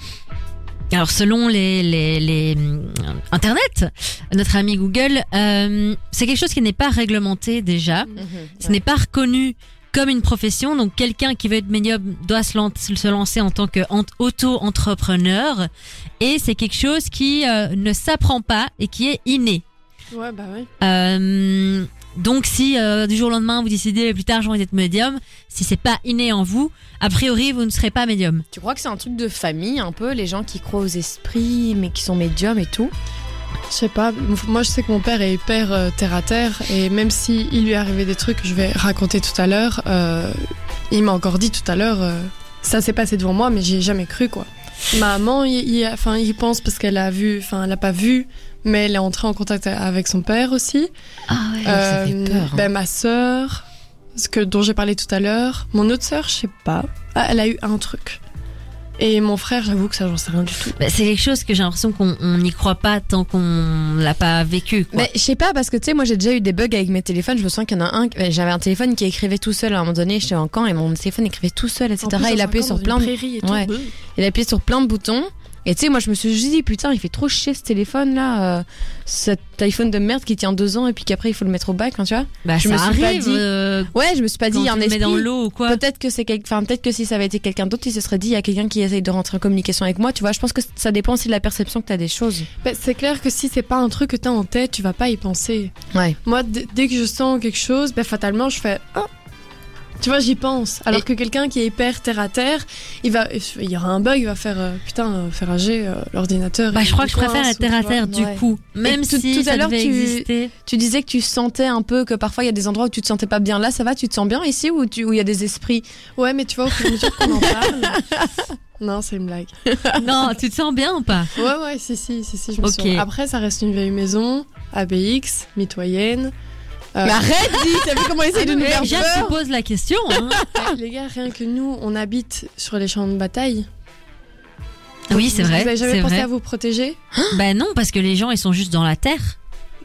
Alors selon les, les, les hum, Internet, notre ami Google, euh, c'est quelque chose qui n'est pas réglementé déjà. Ce n'est pas reconnu comme une profession. Donc quelqu'un qui veut être médium doit se, lan- se lancer en tant que ent- auto-entrepreneur. Et c'est quelque chose qui euh, ne s'apprend pas et qui est inné. Ouais, bah ouais. Euh, donc si euh, du jour au lendemain vous décidez plus tard j'ai envie d'être médium, si c'est pas inné en vous, a priori vous ne serez pas médium. Tu crois que c'est un truc de famille un peu, les gens qui croient aux esprits, mais qui sont médiums et tout? Je sais pas. Moi, je sais que mon père est hyper euh, terre à terre et même si il lui est arrivé des trucs que je vais raconter tout à l'heure, euh, il m'a encore dit tout à l'heure, euh, ça s'est passé devant moi, mais j'y ai jamais cru quoi. Ma maman, il, il- enfin, il pense parce qu'elle a vu, enfin, elle a pas vu, mais elle est entrée en contact avec son père aussi. Ah ouais. ça fait Euh, peur, hein. ben, ma sœur, ce que dont j'ai parlé tout à l'heure, mon autre sœur, je sais pas, Ah, elle a eu un truc. Et mon frère, j'avoue que ça, j'en sais rien du tout. Bah, c'est quelque chose que j'ai l'impression qu'on on n'y croit pas tant qu'on l'a pas vécu. Quoi. Mais je sais pas, parce que tu sais, moi j'ai déjà eu des bugs avec mes téléphones. Je me souviens qu'il y en a un, j'avais un téléphone qui écrivait tout seul à un moment donné, j'étais en camp et mon téléphone écrivait tout seul, etc. En plus, il appuyait sur plein de. Ouais. Il appuyait sur plein de boutons. Et tu sais, moi je me suis juste dit, putain, il fait trop chier ce téléphone là, euh, cet iPhone de merde qui tient deux ans et puis qu'après il faut le mettre au bac, hein, tu vois. Bah, je ça me suis pas dit- euh, Ouais, je me suis pas dit, il y a un esprit. dans l'eau ou quoi. Peut-être que c'est quel- enfin peut-être que si ça avait été quelqu'un d'autre, il se serait dit, il y a quelqu'un qui essaye de rentrer en communication avec moi, tu vois. Je pense que ça dépend aussi de la perception que t'as des choses. Ben, c'est clair que si c'est pas un truc que t'as en tête, tu vas pas y penser. Ouais. Moi, dès que je sens quelque chose, ben, fatalement, je fais oh. Tu vois, j'y pense. Alors Et- que quelqu'un qui est hyper terre à terre, il va, il y aura un bug, il va faire euh, putain, euh, faire âger euh, l'ordinateur. Bah, je crois que je préfère la terre à terre du ouais. coup. Même si tout à ça l'heure, tu- exister. Tu disais que tu sentais un peu que parfois il y a des endroits où tu te sentais pas bien. Là, ça va, tu te sens bien ici ou tu- où il y a des esprits? Ouais, mais tu vois, au fur et à mesure qu'on en parle. non, c'est une blague. non, tu te sens bien ou pas? Ouais, ouais, si, si, si, si, je me Ok. sens. Après, ça reste une vieille maison, ABX, mitoyenne. Euh, Mais arrête, dis, t'as vu comment il essaie de nous faire Jeanne se peur pose la question. hein. les gars, rien que nous, on habite sur les champs de bataille. oui, c'est vrai. Vous avez jamais pensé vrai. à vous protéger Bah non, parce que les gens ils sont juste dans la terre.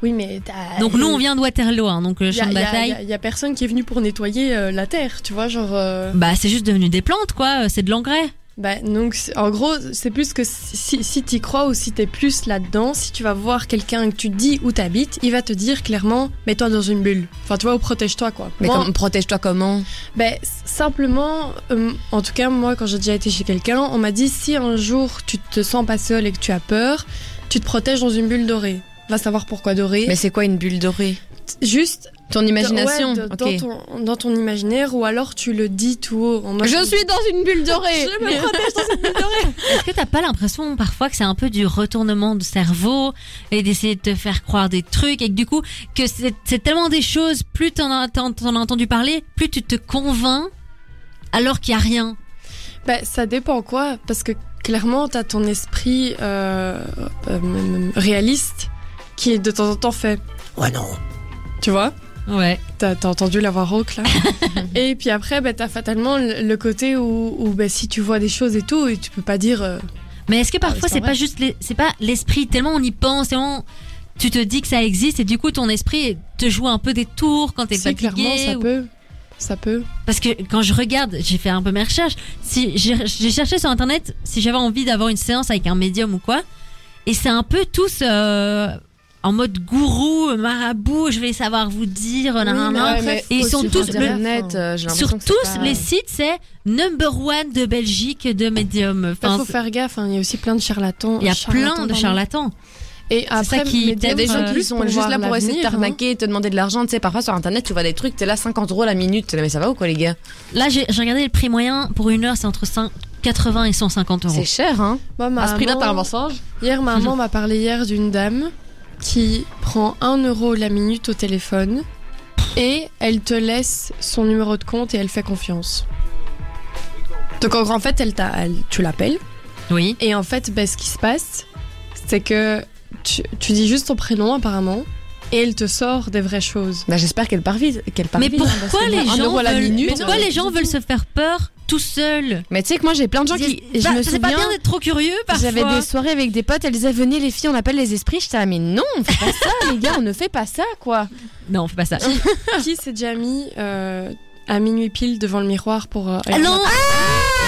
Oui, mais t'as- Donc nous on vient de Waterloo, hein, donc le Y a- champ de y a- bataille. y a- y a personne qui est venu pour nettoyer euh, la terre, tu vois, genre. euh, Bah c'est juste devenu des plantes quoi, euh, c'est de l'engrais. Bah, donc, en gros, c'est plus que si, si t'y crois ou si t'es plus là-dedans, si tu vas voir quelqu'un que tu dis où t'habites, il va te dire clairement, mets-toi dans une bulle. Enfin, tu vois, ou protège-toi, quoi. Mais comme- protège-toi comment ben, s- simplement, euh, en tout cas, moi, quand j'ai déjà été chez quelqu'un, on m'a dit si un jour tu te sens pas seul et que tu as peur, tu te protèges dans une bulle dorée. Va savoir pourquoi dorée. Mais c'est quoi une bulle dorée? Juste Ton imagination ouais, dans, ton, dans ton imaginaire, ou alors tu le dis tout haut. En mode- Je suis dans une bulle dorée Je me protège dans une bulle dorée. Est-ce que t'as pas l'impression parfois que c'est un peu du retournement de cerveau et d'essayer de te faire croire des trucs et que du coup que c'est tellement des choses, plus t'en as, t'en as entendu parler, plus tu te convaincs alors qu'il y a rien? Bah, ça dépend quoi, parce que clairement, t'as ton esprit euh, euh, réaliste qui est de temps en temps fait. Ouais, non. Tu vois? Ouais. T'as t'as entendu la voix rauque là Et puis après, bah, t'as fatalement le côté où, où bah, si tu vois des choses et tout, et tu peux pas dire. euh, Mais est-ce que Ah, parfois c'est pas pas juste c'est pas l'esprit tellement on y pense tellement tu te dis que ça existe et du coup ton esprit te joue un peu des tours quand t'es fatigué clairement, ça ou- peut. Ça peut. Parce que quand je regarde, j'ai fait un peu mes recherches. Si j'ai j'ai cherché sur internet si j'avais envie d'avoir une séance avec un médium ou quoi, et c'est un peu tous euh, en mode gourou, marabout. Je vais savoir vous dire. nanana. mais après, mais Et ils sont tous enfin. euh, Sur tous pas- les sites, c'est number one de Belgique de médium. Il Enfin, faut faire gaffe, hein, il y a aussi plein de charlatans. il y a charlatans, plein de charlatans. Et après, ça qui- médium, Il y a des gens euh, qui sont pour juste voir là pour essayer de hein. t'arnaquer et te demander de l'argent. Tu sais, parfois sur internet, tu vois des trucs, t'es là 50 euros la minute. Mais ça va ou quoi, les gars? Là, j'ai regardé le prix moyen pour une heure, c'est entre 5 80 et 150 euros. C'est cher, hein? Moi, ma À ce prix-là, maman- t'as un mensonge? Hier, ma maman m'a parlé hier d'une dame qui prend 1 euro la minute au téléphone et elle te laisse son numéro de compte et elle fait confiance. Donc en, fait, elle t'a- elle- tu l'appelles Oui. et en fait, ben, ce qui se passe, c'est que tu, tu dis juste ton prénom apparemment et elle te sort des vraies choses. Bah, j'espère qu'elle part vite. Qu'elle part Mais vite, hein, pourquoi les gens la veulent, minute, pourquoi euh, les gens veulent se faire peur tout seuls Mais tu sais que moi, j'ai plein de gens qui. Je Bah, me C'est pas souviens. bien d'être trop curieux parfois. J'avais des soirées avec des potes, elles disaient venez les filles, on appelle les esprits. J'étais là, mais non, on fait pas ça, les gars, on ne fait pas ça, quoi. Non, on fait pas ça. qui s'est déjà mis euh, à minuit pile devant le miroir pour... euh, Ah, non Ah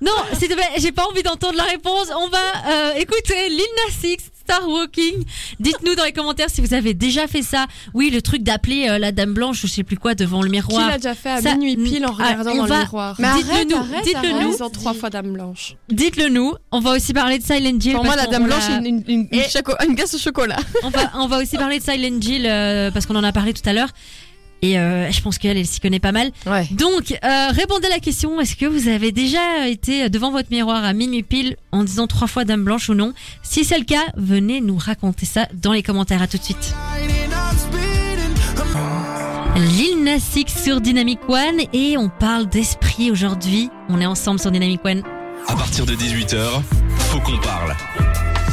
Non, s'il te plaît, j'ai pas envie d'entendre la réponse. On va euh, écouter Lil Nas X, Star Walking. Dites-nous dans les commentaires si vous avez déjà fait ça. Oui, le truc d'appeler euh, la dame blanche ou je sais plus quoi devant le Qui miroir. l'a déjà fait à Ça- minuit pile en Ah, regardant on dans va- le miroir Mais Dites-le nous, dites-le nous. Trois fois dame blanche. Dites-le nous. On va aussi parler de Silent Hill. Pour moi, la dame blanche, l'a- une, une, une, Et- choco- une glace au chocolat. on va, on va aussi parler de Silent Hill euh, parce qu'on en a parlé tout à l'heure. Et euh, je pense qu'elle, elle s'y connaît pas mal. Ouais. Donc, euh, répondez à la question est-ce que vous avez déjà été devant votre miroir à minuit pile en disant trois fois Dame Blanche ou non? Si c'est le cas, venez nous raconter ça dans les commentaires. À tout de suite. Lil Nas X sur Dynamic One et on parle d'esprit aujourd'hui. On est ensemble sur Dynamic One. À partir de 18h, faut qu'on parle.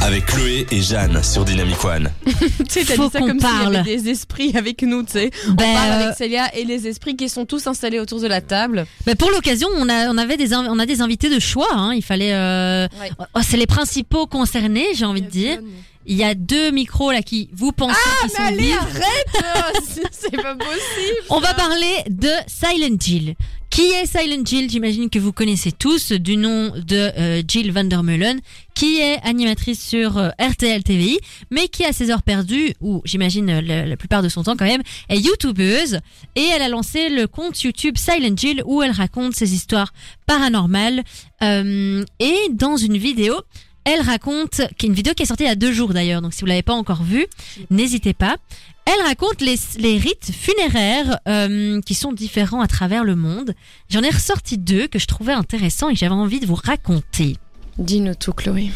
Avec Chloé et Jeanne sur Dynamic One. Tu sais, t'as Faut dit ça qu'on comme s'il y parle. avait des esprits avec nous, tu sais. On Ben, parle euh, avec Célia et les esprits qui sont tous installés autour de la table. bah, pour l'occasion, on a, on avait des, on a des invités de choix. hein. Il fallait, euh, Ouais. oh, c'est les principaux concernés, j'ai envie de dire. Il y a deux micros là qui vous pensez qui sont vides. arrête C'est pas possible On va parler de Silent Jill. Qui est Silent Jill J'imagine que vous connaissez tous du nom de euh, Jill Vandermeulen, qui est animatrice sur euh, RTL TVI, mais qui à ses heures perdues, ou j'imagine euh, la, plupart de son temps quand même, est youtubeuse. Et elle a lancé le compte YouTube Silent Jill où elle raconte ses histoires paranormales. Euh, et dans une vidéo, elle raconte, une vidéo qui est sortie il y a deux jours d'ailleurs, donc si vous l'avez pas encore vue, n'hésitez pas. Elle raconte les, les rites funéraires euh, qui sont différents à travers le monde. J'en ai ressorti deux que je trouvais intéressants et que j'avais envie de vous raconter. Dis-nous tout, Chloé.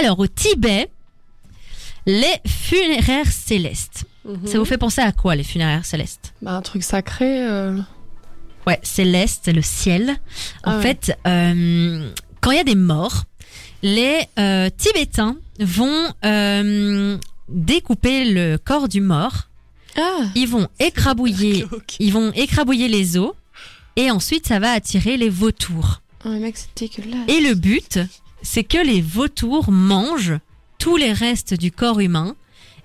Alors au Tibet, les funéraires célestes. Mhm. Ça vous fait penser à quoi les funéraires célestes? Bah, un truc sacré. euh, Ouais, céleste, c'est le ciel. En Ah ouais. fait, euh, quand il y a des morts, les euh, Tibétains vont découper le corps du mort Ah. ils vont écrabouiller, ils vont écrabouiller les os et ensuite ça va attirer les vautours. Oh, mec. Et le but, c'est que les vautours mangent tous les restes du corps humain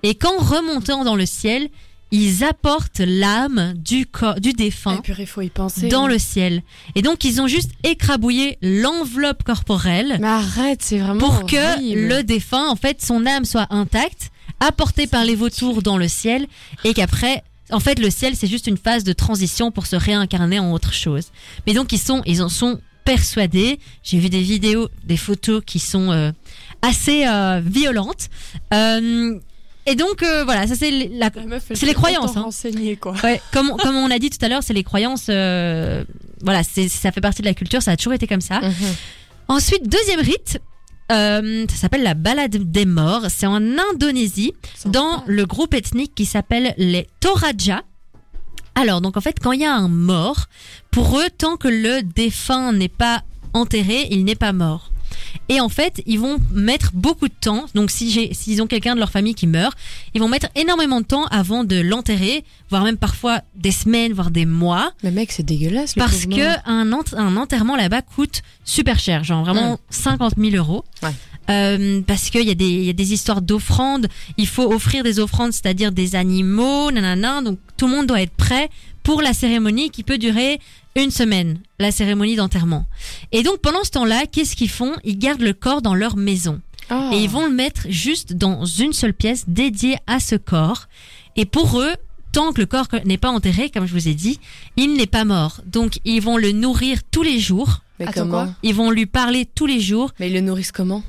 et qu'en remontant dans le ciel, ils apportent l'âme du corps du défunt il faut y penser. dans le ciel. Et donc ils ont juste écrabouillé l'enveloppe corporelle Mais arrête, c'est vraiment. pour que le défunt, en fait, son âme soit intacte, apportée par les vautours dans le ciel, et qu'après, en fait, le ciel, c'est juste une phase de transition pour se réincarner en autre chose. Mais donc, ils sont, ils en sont persuadés. J'ai vu des vidéos, des photos qui sont euh, assez euh, violentes. Euh, et donc, euh, voilà, ça c'est la, La C'est les croyances, hein. quoi. Ouais, comme, comme on a dit tout à l'heure, c'est les croyances. euh, voilà, c'est ça fait partie de la culture, ça a toujours été comme ça. Mhm. Ensuite, deuxième rite, euh, ça s'appelle la balade des morts. C'est en Indonésie, dans le groupe ethnique qui s'appelle les Toraja. Alors, donc en fait, quand il y a un mort, pour eux, tant que le défunt n'est pas enterré, il n'est pas mort. Et en fait, ils vont mettre beaucoup de temps. Donc, si j'ai, s'ils ont quelqu'un de leur famille qui meurt, ils vont mettre énormément de temps avant de l'enterrer, voire même parfois des semaines, voire des mois. Mais mec, c'est dégueulasse. le Parce que un, un enterrement là-bas coûte super cher, genre vraiment 50 000 euros. Ouais. Euh, parce qu'il y, a des- il y a des histoires d'offrandes, il faut offrir des offrandes, c'est-à-dire des animaux, nanana, donc tout le monde doit être prêt pour la cérémonie qui peut durer une semaine, la cérémonie d'enterrement. Et donc pendant ce temps-là, qu'est-ce qu'ils font? Ils gardent le corps dans leur maison Ah. et ils vont le mettre juste dans une seule pièce dédiée à ce corps. Et pour eux, tant que le corps n'est pas enterré, comme je vous ai dit, il n'est pas mort. Donc ils vont le nourrir tous les jours. Mais Attends, comment Ils vont lui parler tous les jours. Mais ils le nourrissent comment?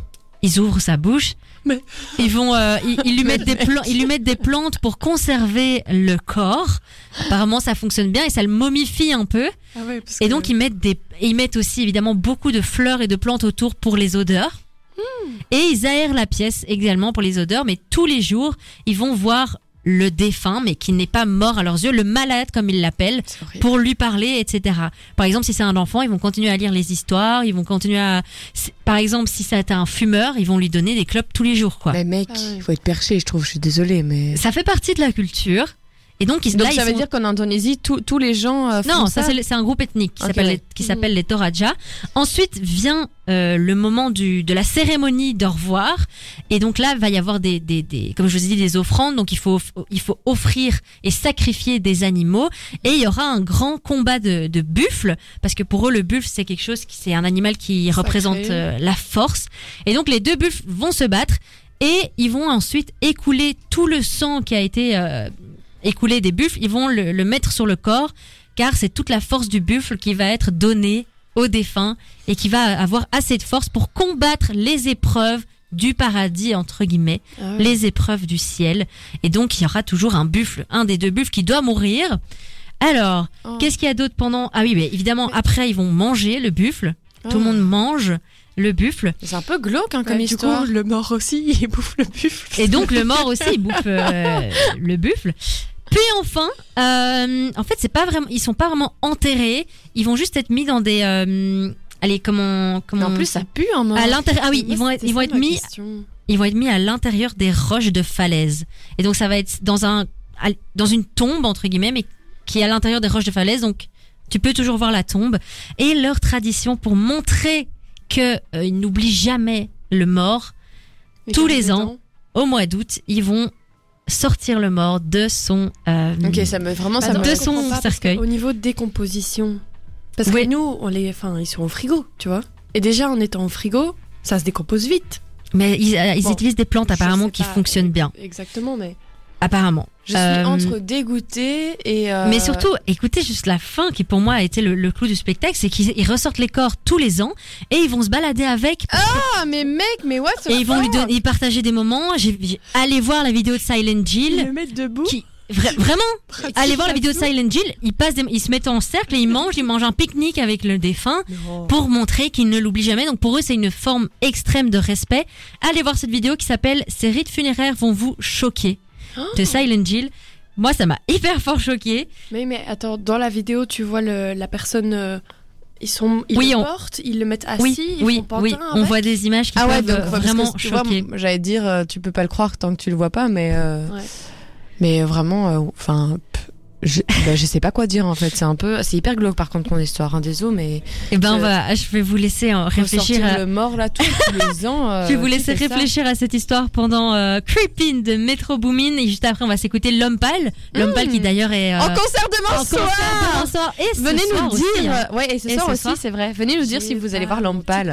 Ils ouvrent sa bouche. Mais- Ils vont, euh, ils, ils lui mettent des plantes, ils lui mettent des plantes pour conserver le corps. Apparemment, ça fonctionne bien et ça le momifie un peu. Ah parce Et que- donc ils mettent des, ils mettent aussi évidemment beaucoup de fleurs et de plantes autour pour les odeurs. Hmm. Et ils aèrent la pièce également pour les odeurs, mais tous les jours ils vont voir le défunt, mais qui n'est pas mort à leurs yeux, le malade comme ils l'appellent, pour lui parler, etc. Par exemple, si c'est un enfant, ils vont continuer à lire les histoires, ils vont continuer à, par exemple, si c'est un fumeur, ils vont lui donner des clopes tous les jours, quoi. Mais mec, Ah ouais. il faut être perché, je trouve. Je suis désolée, mais. Ça fait partie de la culture. Et donc, ils, Donc là, ça ils veut sont- dire qu'en Indonésie, tous tous les gens. euh, font Non, ça, c'est le- c'est un groupe ethnique qui s'appelle ouais. les, qui s'appelle les Toraja. Ensuite vient euh, le moment du, de la cérémonie d'au revoir. Et donc là, va y avoir des, des, des, comme je vous ai dit, des offrandes. Donc il faut, il faut offrir et sacrifier des animaux. Et il y aura un grand combat de, de buffles. Parce que pour eux, le buffle, c'est quelque chose qui, c'est un animal qui Sacré. représente euh, la force. Et donc les deux buffles vont se battre. Et ils vont ensuite écouler tout le sang qui a été euh, écoulé des buffles. Ils vont le, le mettre sur le corps car c'est toute la force du buffle qui va être donnée au défunt et qui va avoir assez de force pour combattre les épreuves du paradis entre guillemets, Ah les épreuves du ciel. Et donc il y aura toujours un buffle, un des deux buffles qui doit mourir. Alors, Oh. qu'est-ce qu'il y a d'autre pendant? Ah oui, mais évidemment après ils vont manger le buffle. Tout le Ah. monde mange le buffle. C'est un peu glauque hein, Ouais, comme du histoire. coup, le mort aussi, il bouffe le buffle. Et donc le mort aussi il bouffe euh, le buffle. Puis enfin, euh, en fait c'est pas vraiment, ils sont pas vraiment enterrés. Ils vont juste être mis dans des, euh, allez comment, comment en plus, ça pue un mort. à l'intérieur. Ah oui, Moi, ils vont être, ils vont être mis, question. ils vont être mis à l'intérieur des roches de falaise. Et donc ça va être dans un, dans une tombe entre guillemets, mais qui est à l'intérieur des roches de falaise. Donc tu peux toujours voir la tombe. Et leur tradition pour montrer que euh, ils n'oublient jamais le mort. Et tous les ans. Au mois d'août, ils vont sortir le mort de son, euh, Ok, ça me vraiment ça Attends, me. de son pas, cercueil. Au niveau de décomposition. Parce Oui. que nous, on les, enfin, ils sont au frigo, tu vois. Et déjà, en étant au frigo, ça se décompose vite. Mais ils, euh, ils Bon, utilisent des plantes apparemment qui pas, fonctionnent bien. Exactement, mais Apparemment. je suis Euh, entre dégoûtée et. euh, Mais surtout, écoutez juste la fin qui pour moi a été le, le clou du spectacle, c'est qu'ils ils ressortent les corps tous les ans et ils vont se balader avec Ah, mais mec, mais what et ils vont lui donner, partager des moments. J'ai, allez voir la vidéo de Silent ils Jill. le mettent debout. Qui, vra- vraiment, allez voir la vidéo de Silent Jill. Ils passent, des- ils se mettent en cercle et ils mangent, ils mangent un pique-nique avec le défunt pour montrer qu'ils ne l'oublient jamais. Donc pour eux, c'est une forme extrême de respect. Allez voir cette vidéo qui s'appelle Ces rites funéraires vont vous choquer de Silent Jill. Moi, ça m'a hyper fort choqué. Mais, mais attends, dans la vidéo, tu vois le, la personne. euh, ils sont, ils Oui, le on- portent, ils le mettent assis, oui, ils oui, font oui. On voit des images qui Ah ouais, peuvent donc vraiment choquer. J'allais dire, euh, tu peux pas le croire tant que tu le vois pas, mais. euh, Ouais. Mais vraiment, euh, enfin. Je, bah, je sais pas quoi dire en fait, c'est un peu, c'est hyper glauque par contre mon histoire, hein, désolé, mais Eh ben, on va, je vais vous laisser euh, réfléchir. À... le mort là tous, les ans. euh, Je vais vous laisser réfléchir à cette histoire pendant euh, Creepin de Metro Boomin et juste après on va s'écouter L'Homme Pâle. L'Homme Pâle qui d'ailleurs est euh, En concert demain en soir. concert demain soir. Et ce Venez soir nous aussi, dire, hein. euh, ouais, et ce Et soir ce aussi, c'est vrai. Venez nous dire si vous allez voir Lampal.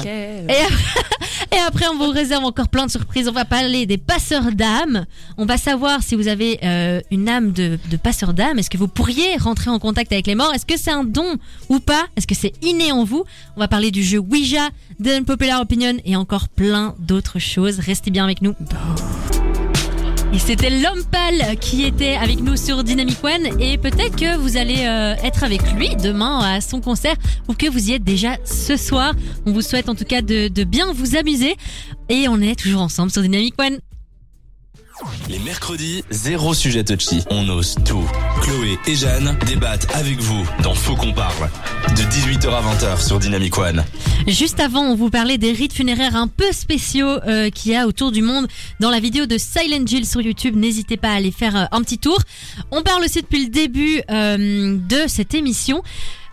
Et après, on vous réserve encore plein de surprises. On va parler des passeurs d'âme. On va savoir si vous avez euh, une âme de, de passeur d'âme. Est-ce que vous pourriez rentrer en contact avec les morts Est-ce que c'est un don ou pas? Est-ce que c'est inné en vous? On va parler du jeu Ouija, d'Unpopular Opinion et encore plein d'autres choses. Restez bien avec nous. Et c'était l'homme pâle qui était avec nous sur Dynamic One et peut-être que vous allez euh, être avec lui demain à son concert ou que vous y êtes déjà ce soir. On vous souhaite en tout cas de, de bien vous amuser et on est toujours ensemble sur Dynamic One. Les mercredis, zéro sujet touchy. On ose tout. Chloé et Jeanne débattent avec vous dans Faut qu'on parle. De 18h à 20h sur Dynamic One. Juste avant, on vous parlait des rites funéraires un peu spéciaux euh, qu'il y a autour du monde dans la vidéo de Silent Jill sur YouTube. N'hésitez pas à aller faire euh, un petit tour. On parle aussi depuis le début euh, de cette émission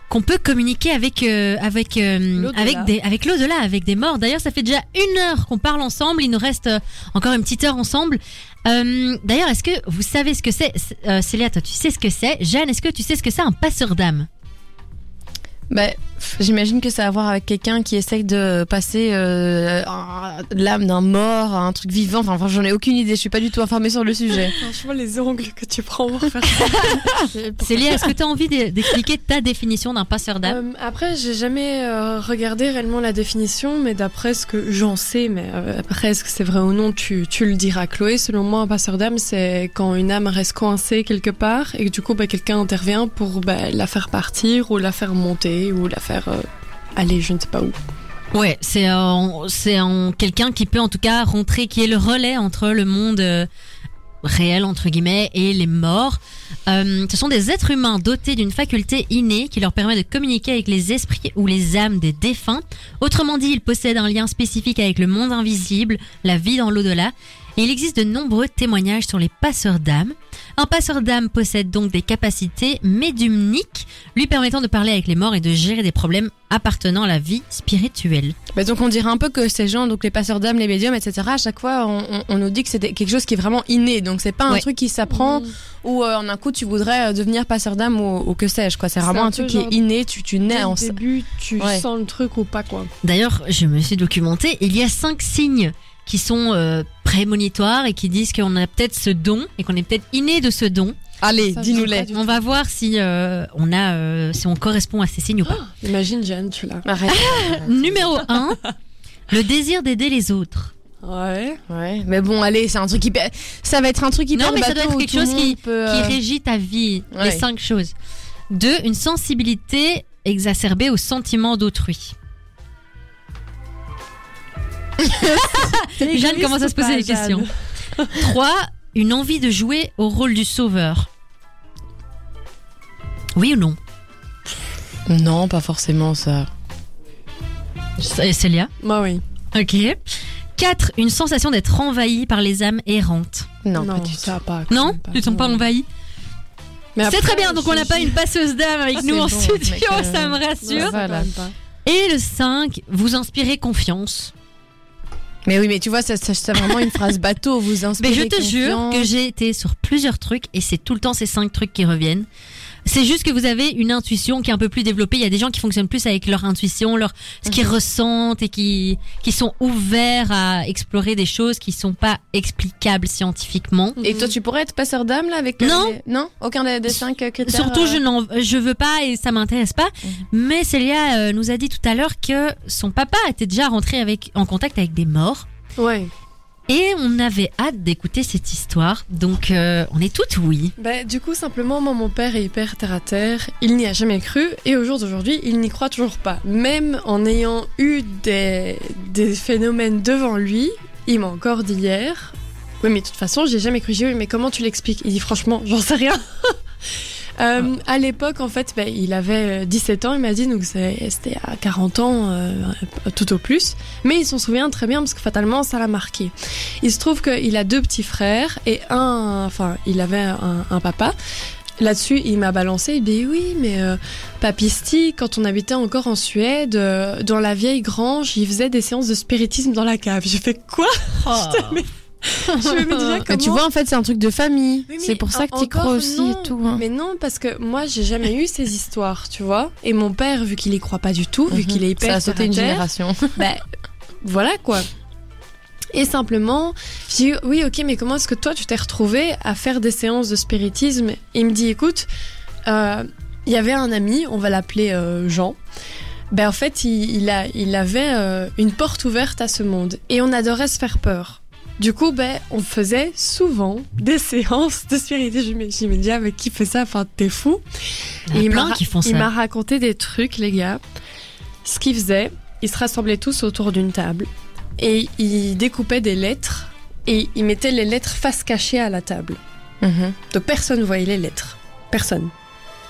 qu'on peut communiquer avec euh, avec euh, L'au-delà. avec des avec l'au-delà avec des morts. D'ailleurs, ça fait déjà une heure qu'on parle ensemble. Il nous reste euh, encore une petite heure ensemble. Euh, D'ailleurs, est-ce que vous savez ce que c'est euh, Célia, toi, tu sais ce que c'est? Jeanne, est-ce que tu sais ce que c'est un passeur d'âme? Bah, j'imagine que ça a à voir avec quelqu'un qui essaye de passer euh, l'âme d'un mort à un truc vivant. Enfin, enfin, j'en ai aucune idée. Je suis pas du tout informée sur le sujet. Franchement, les ongles que tu prends pour faire ça. Célia, est-ce que tu as envie de- d'expliquer ta définition d'un passeur d'âme Euh, après, j'ai jamais euh, regardé réellement la définition, mais d'après ce que j'en sais, mais euh, après, est-ce que c'est vrai ou non, tu, tu le diras, Chloé. Selon moi, un passeur d'âme, c'est quand une âme reste coincée quelque part et que du coup, bah, quelqu'un intervient pour bah, la faire partir ou la faire monter ou la faire euh, aller, je ne sais pas où. Ouais, c'est c'est quelqu'un qui peut en tout cas rentrer, qui est le relais entre le monde euh, réel entre guillemets et les morts. Euh, ce sont des êtres humains dotés d'une faculté innée qui leur permet de communiquer avec les esprits ou les âmes des défunts. Autrement dit, ils possèdent un lien spécifique avec le monde invisible, la vie dans l'au-delà. Et il existe de nombreux témoignages sur les passeurs d'âmes. Un passeur d'âme possède donc des capacités médiumniques lui permettant de parler avec les morts et de gérer des problèmes appartenant à la vie spirituelle. Bah, donc, on dirait un peu que ces gens, donc les passeurs d'âme, les médiums, etc. À chaque fois, on, on- on nous dit que c'est quelque chose qui est vraiment inné. Donc, c'est pas un Ouais. truc qui s'apprend ou euh, en un coup tu voudrais euh, devenir passeur d'âme ou, ou que sais-je. Quoi, c'est vraiment un truc qui est inné. Tu, tu nais en début, tu Ouais. sens le truc ou pas, quoi. D'ailleurs, je me suis documentée. Il y a cinq signes qui sont euh, prémonitoires et qui disent qu'on a peut-être ce don et qu'on est peut-être inné de ce don. Allez, Ça, je dis-nous sais pas les. du On va voir si euh, on a, euh, si on correspond à ces signes ou pas. Imagine, Jeanne, tu l'as. Arrête. Numéro 1, le désir d'aider les autres. Ouais. Ouais, mais bon, allez, c'est un truc hyper. Ça va être un truc hyper Non, mais ça doit être quelque chose qui- peut, Qui régit ta vie. ouais. Les cinq choses. Deux, une sensibilité exacerbée aux sentiments d'autrui. Jeanne commence à se poser des questions. 3. Une envie de jouer au rôle du sauveur. Oui ou non? Non, pas forcément ça. C- Célia? Moi, oui. Ok. 4. Une sensation d'être envahi par les âmes errantes. Non, Non, pas du tout. pas. Non? Tu ne sens pas envahi Mais C'est très bien, donc on n'a pas une passeuse d'âme avec Ah, nous en bon, studio, euh, ça me rassure. Voilà. Et le 5. Vous inspirez confiance. Mais oui, mais tu vois, ça- ça- c'est vraiment une phrase bateau. Vous inspirez Mais je te jure que j'ai été sur plusieurs trucs et c'est tout le temps ces cinq trucs qui reviennent. C'est juste que vous avez une intuition qui est un peu plus développée. Il y a des gens qui fonctionnent plus avec leur intuition, leur ce qu'ils ressentent et qui qui sont ouverts à explorer des choses qui sont pas explicables scientifiquement. Et toi, tu pourrais être passeur d'âme là avec euh, Non. les- non, aucun des, des cinq critères. Surtout, euh, je n'en, je veux pas et ça m'intéresse pas. Mais Célia euh, nous a dit tout à l'heure que son papa était déjà rentré avec en contact avec des morts Ouais. Et on avait hâte d'écouter cette histoire. Donc, euh, on est toutes oui. Bah, du coup, simplement, moi, mon père est hyper terre à terre. Il n'y a jamais cru et au jour d'aujourd'hui, il n'y croit toujours pas. Même en ayant eu des, des phénomènes devant lui, il m'a encore dit hier. Oui, mais de toute façon, j'ai jamais cru. J'ai oui, mais comment tu l'expliques? Il dit, franchement, j'en sais rien. Euh, à l'époque, en fait, ben, il avait euh, 17 ans, il m'a dit, donc c'était à 40 ans, euh, tout au plus. Mais il s'en souvient très bien parce que fatalement, ça l'a marqué. Il se trouve qu'il a deux petits frères et un, enfin, il avait un, un papa. Là-dessus, il m'a balancé, il dit oui, mais euh, Papisti, quand on habitait encore en Suède, euh, dans la vieille grange, il faisait des séances de spiritisme dans la cave. J'ai fait quoi? Je me Mais tu comment- vois, en fait, c'est un truc de famille. Oui, c'est pour ça que tu crois aussi non. et tout. hein. Mais non, parce que moi, j'ai jamais eu ces histoires, tu vois. Et mon père, vu qu'il y croit pas du tout, vu Mhm. qu'il est hyper Ça a sauté une génération. bah, voilà quoi. Et simplement, j'ai dit oui, ok, mais comment est-ce que toi, tu t'es retrouvé à faire des séances de spiritisme? Et il me dit, écoute, euh, il y avait un ami, on va l'appeler euh, Jean. Ben en fait, il, il a, il avait euh, une porte ouverte à ce monde et on adorait se faire peur. Du coup, ben, on faisait souvent des séances de spiritisme. Me- ah, mais qui fait ça Enfin, t'es fou. Il y a il plein m'a qui font Il ça. m'a raconté des trucs, les gars. Ce qu'ils faisaient, ils se rassemblaient tous autour d'une table et ils découpaient des lettres et ils mettaient les lettres face cachée à la table. Mhm. Donc personne voyait les lettres. Personne.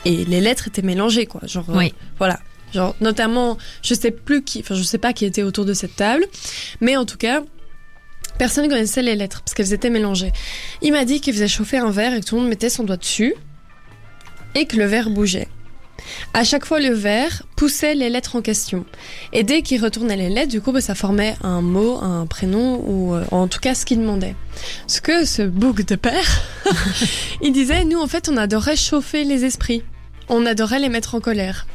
Et les lettres étaient mélangées, quoi. Genre, euh, Oui. voilà. Genre, notamment, je sais plus qui, enfin, je sais pas qui était autour de cette table, mais en tout cas, personne connaissait les lettres parce qu'elles étaient mélangées. Il m'a dit qu'il faisait chauffer un verre et que tout le monde mettait son doigt dessus et que le verre bougeait. À chaque fois, le verre poussait les lettres en question. Et dès qu'il retournait les lettres, du coup, bah, ça formait un mot, un prénom, ou euh, en tout cas ce qu'il demandait. Ce que ce bouc de père, il disait, nous, en fait, on adorait chauffer les esprits. On adorait les mettre en colère.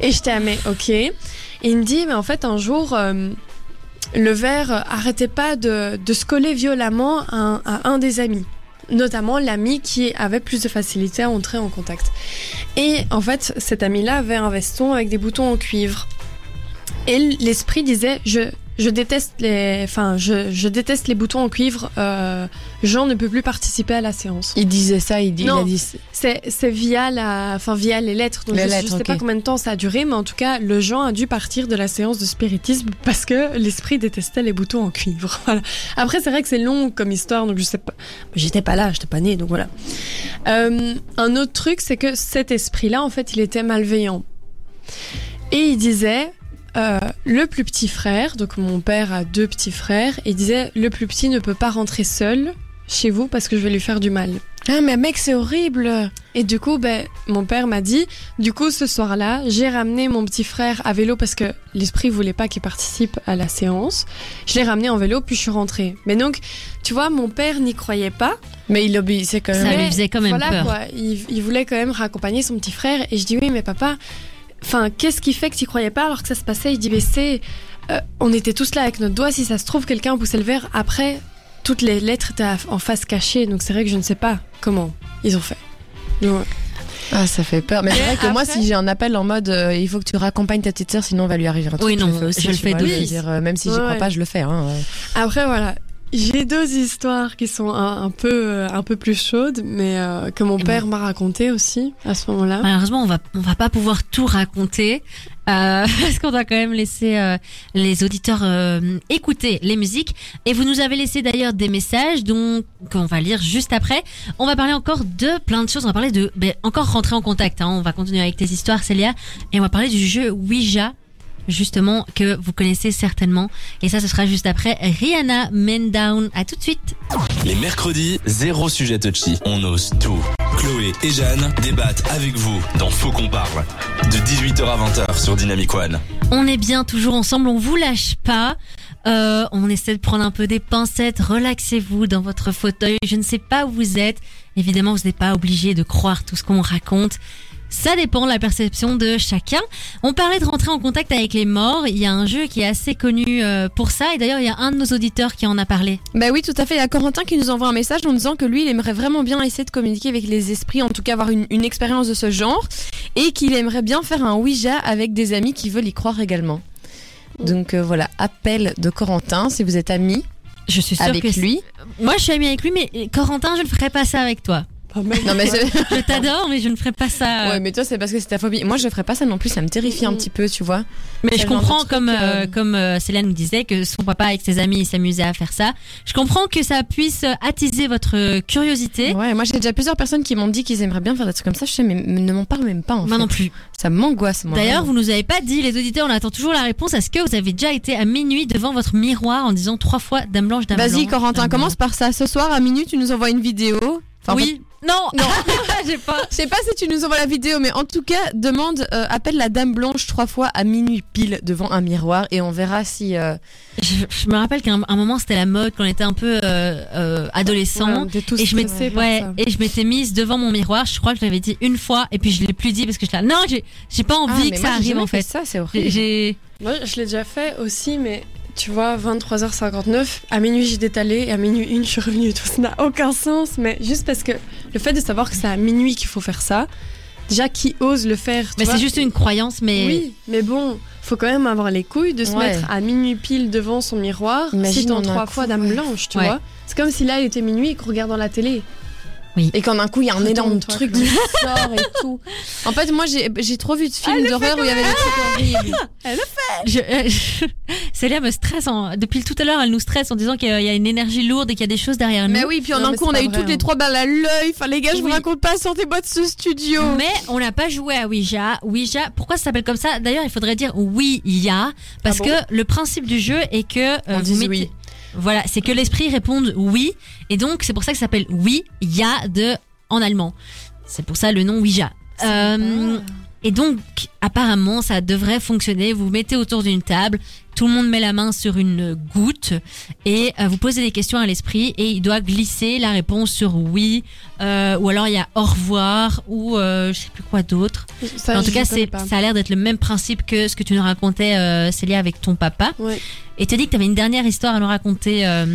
Et j'étais, ah, mais ok. Il me dit, mais en fait, un jour, euh, le verre arrêtait pas de, de se coller violemment à un des amis. Notamment l'ami qui avait plus de facilité à entrer en contact. Et en fait, cet ami-là avait un veston avec des boutons en cuivre. Et l'esprit disait, je, je déteste les, enfin, je, je déteste les boutons en cuivre. Euh, Jean ne peut plus participer à la séance. Il disait ça, il, dit, il Non. a dit. C'est, c'est via la, enfin, via les lettres. Donc Les je, je lettres, sais ok. pas combien de temps ça a duré, mais en tout cas, le Jean a dû partir de la séance de spiritisme parce que l'esprit détestait les boutons en cuivre. Voilà. Après, c'est vrai que c'est long comme histoire, donc je sais pas. J'étais pas là, j'étais pas née, donc voilà. Euh, un autre truc, c'est que cet esprit-là, en fait, il était malveillant. Et il disait, euh, le plus petit frère, donc mon père a deux petits frères, il disait, le plus petit ne peut pas rentrer seul chez vous parce que je vais lui faire du mal. Ah, mais mec, c'est horrible. Et du coup, ben, mon père m'a dit, du coup, ce soir-là, j'ai ramené mon petit frère à vélo parce que l'esprit voulait pas qu'il participe à la séance. Je l'ai ramené en vélo, puis je suis rentrée. Mais donc, tu vois, mon père n'y croyait pas. Mais il obéissait quand Ça même. lui Mais faisait quand même voilà, peur. Quoi, il, il voulait quand même raccompagner son petit frère. Et je dis, oui, mais papa, enfin, qu'est-ce qui fait que tu croyais pas alors que ça se passait? Il dit, mais c'est. euh, on était tous là avec notre doigt. Si ça se trouve, quelqu'un poussait le verre. Après, toutes les lettres étaient en face cachée. Donc c'est vrai que je ne sais pas comment ils ont fait. Donc. Ah, ça fait peur. Mais c'est vrai que moi, si j'ai un appel en mode euh, il faut que tu raccompagnes ta petite sœur, sinon on va lui arriver un truc. Oui, non, le fais aussi, je le tu fais vois, je veux d'office. dire, euh, même si j'y Ouais, crois ouais. pas, je le fais. Hein, ouais. Après, voilà. J'ai deux histoires qui sont un, un peu, euh, un peu plus chaudes, mais euh, que mon Et père m'a raconté aussi à ce moment-là. Malheureusement, on va on va pas pouvoir tout raconter euh, parce qu'on doit quand même laisser euh, les auditeurs euh, écouter les musiques. Et vous nous avez laissé d'ailleurs des messages donc qu'on va lire juste après. On va parler encore de plein de choses. On va parler de ben, encore rentrer en contact. Hein. On va continuer avec tes histoires, Célia, et on va parler du jeu Ouija. Justement, que vous connaissez certainement. Et ça, ce sera juste après Rihanna Men Down. À tout de suite. Les mercredis, zéro sujet touchy. On ose tout. Chloé et Jeanne débattent avec vous dans Faux qu'on parle. De 18h à 20h sur Dynamic One. On est bien toujours ensemble, on vous lâche pas. Euh, on essaie de prendre un peu des pincettes, relaxez-vous dans votre fauteuil. Je ne sais pas où vous êtes. Évidemment, vous n'êtes pas obligé de croire tout ce qu'on raconte. Ça dépend de la perception de chacun. On parlait de rentrer en contact avec les morts. Il y a un jeu qui est assez connu euh, pour ça. Et d'ailleurs, il y a un de nos auditeurs qui en a parlé. Bah oui, tout à fait. Il y a Corentin qui nous envoie un message en disant que lui, il aimerait vraiment bien essayer de communiquer avec les esprits, en tout cas avoir une, une expérience de ce genre, et qu'il aimerait bien faire un Ouija avec des amis qui veulent y croire également. Donc euh, voilà, appel de Corentin, si vous êtes amis Je suis sûre avec que lui. Moi, je suis amie avec lui, mais Corentin, je ne ferai pas ça avec toi. Pas mal. Non mais Je t'adore, mais je ne ferai pas ça. ouais, mais toi c'est parce que c'est ta phobie. Moi je ferais pas ça non plus, ça me terrifie un Mm. petit peu, tu vois. Mais je comprends, truc, comme, euh, euh, comme euh, Céline nous disait, que son papa avec ses amis il s'amusait à faire ça. Je comprends que ça puisse attiser votre curiosité. Ouais, moi j'ai déjà plusieurs personnes qui m'ont dit qu'ils aimeraient bien faire des trucs comme ça. Je sais, mais ne m'en parle même pas en Moi fait. non plus. Ça m'angoisse moi. D'ailleurs, vous nous avez pas dit, les auditeurs, on attend toujours la réponse. Est-ce que vous avez déjà été à minuit devant votre miroir en disant trois fois Dame Blanche, Dame Vas-y Corentin, Dame commence par ça. Ce soir à minuit, tu nous envoies une vidéo. Enfin, Oui. Non. Non. j'ai pas. Je sais pas si tu nous envoies la vidéo, mais en tout cas, demande, euh, appelle la Dame Blanche trois fois à minuit pile devant un miroir et on verra si. euh, Je, je me rappelle qu'à un, un moment c'était la mode quand on était un peu euh, euh, adolescent. Ouais, et je m'étais ouais, et je m'étais mise devant mon miroir. Je crois que je l'avais dit une fois et puis je l'ai plus dit parce que je là. Non, j'ai j'ai pas envie ah, mais que ça arrive en fait. Ça, c'est horrible. J'ai Moi, je l'ai déjà fait aussi, mais tu vois, 23h59, à minuit j'étais allée et à minuit une, je suis revenue. Tout ça n'a aucun sens, mais juste parce que le fait de savoir que c'est à minuit qu'il faut faire ça, déjà qui ose le faire tu Mais c'est juste une croyance, mais Oui, mais bon, faut quand même avoir les couilles de se Ouais. mettre à minuit pile devant son miroir, Imagine en un trois fois Dame. Blanche, tu Ouais. vois. C'est comme si là il était minuit et qu'on regarde dans la télé. Et quand d'un coup, il y a un énorme truc qui sort et tout. En fait, moi, j'ai j'ai trop vu de films d'horreur où il y avait des trucs horribles. je, euh, je- Célia me stresse en- depuis tout à l'heure. Elle nous stresse en disant qu'il y a une énergie lourde et qu'il y a des choses derrière nous. Mais oui, puis en Non, un coup, on a eu vrai, toutes les hein. trois balles à l'œil. Enfin, les gars, je vous Oui. raconte pas, sortez-moi de ce studio. Mais on n'a pas joué à Ouija. Ouija, pourquoi ça s'appelle comme ça? D'ailleurs, il faudrait dire oui, il y a, parce Ah bon que le principe du jeu est que euh, On vous mettez- oui. Voilà, c'est que l'esprit réponde oui, et donc c'est pour ça que ça s'appelle oui, il y a de en allemand. C'est pour ça le nom Ouija. Euh, et donc, apparemment, ça devrait fonctionner. Vous vous mettez autour d'une table, tout le monde met la main sur une goutte et euh, vous posez des questions à l'esprit et il doit glisser la réponse sur oui, euh, ou alors il y a au revoir, ou euh, je sais plus quoi d'autre. Ça, en tout cas, c'est, ça a l'air d'être le même principe que ce que tu nous racontais, euh, Célia, avec ton papa. Ouais. Et tu as dit que tu avais une dernière histoire à nous raconter euh,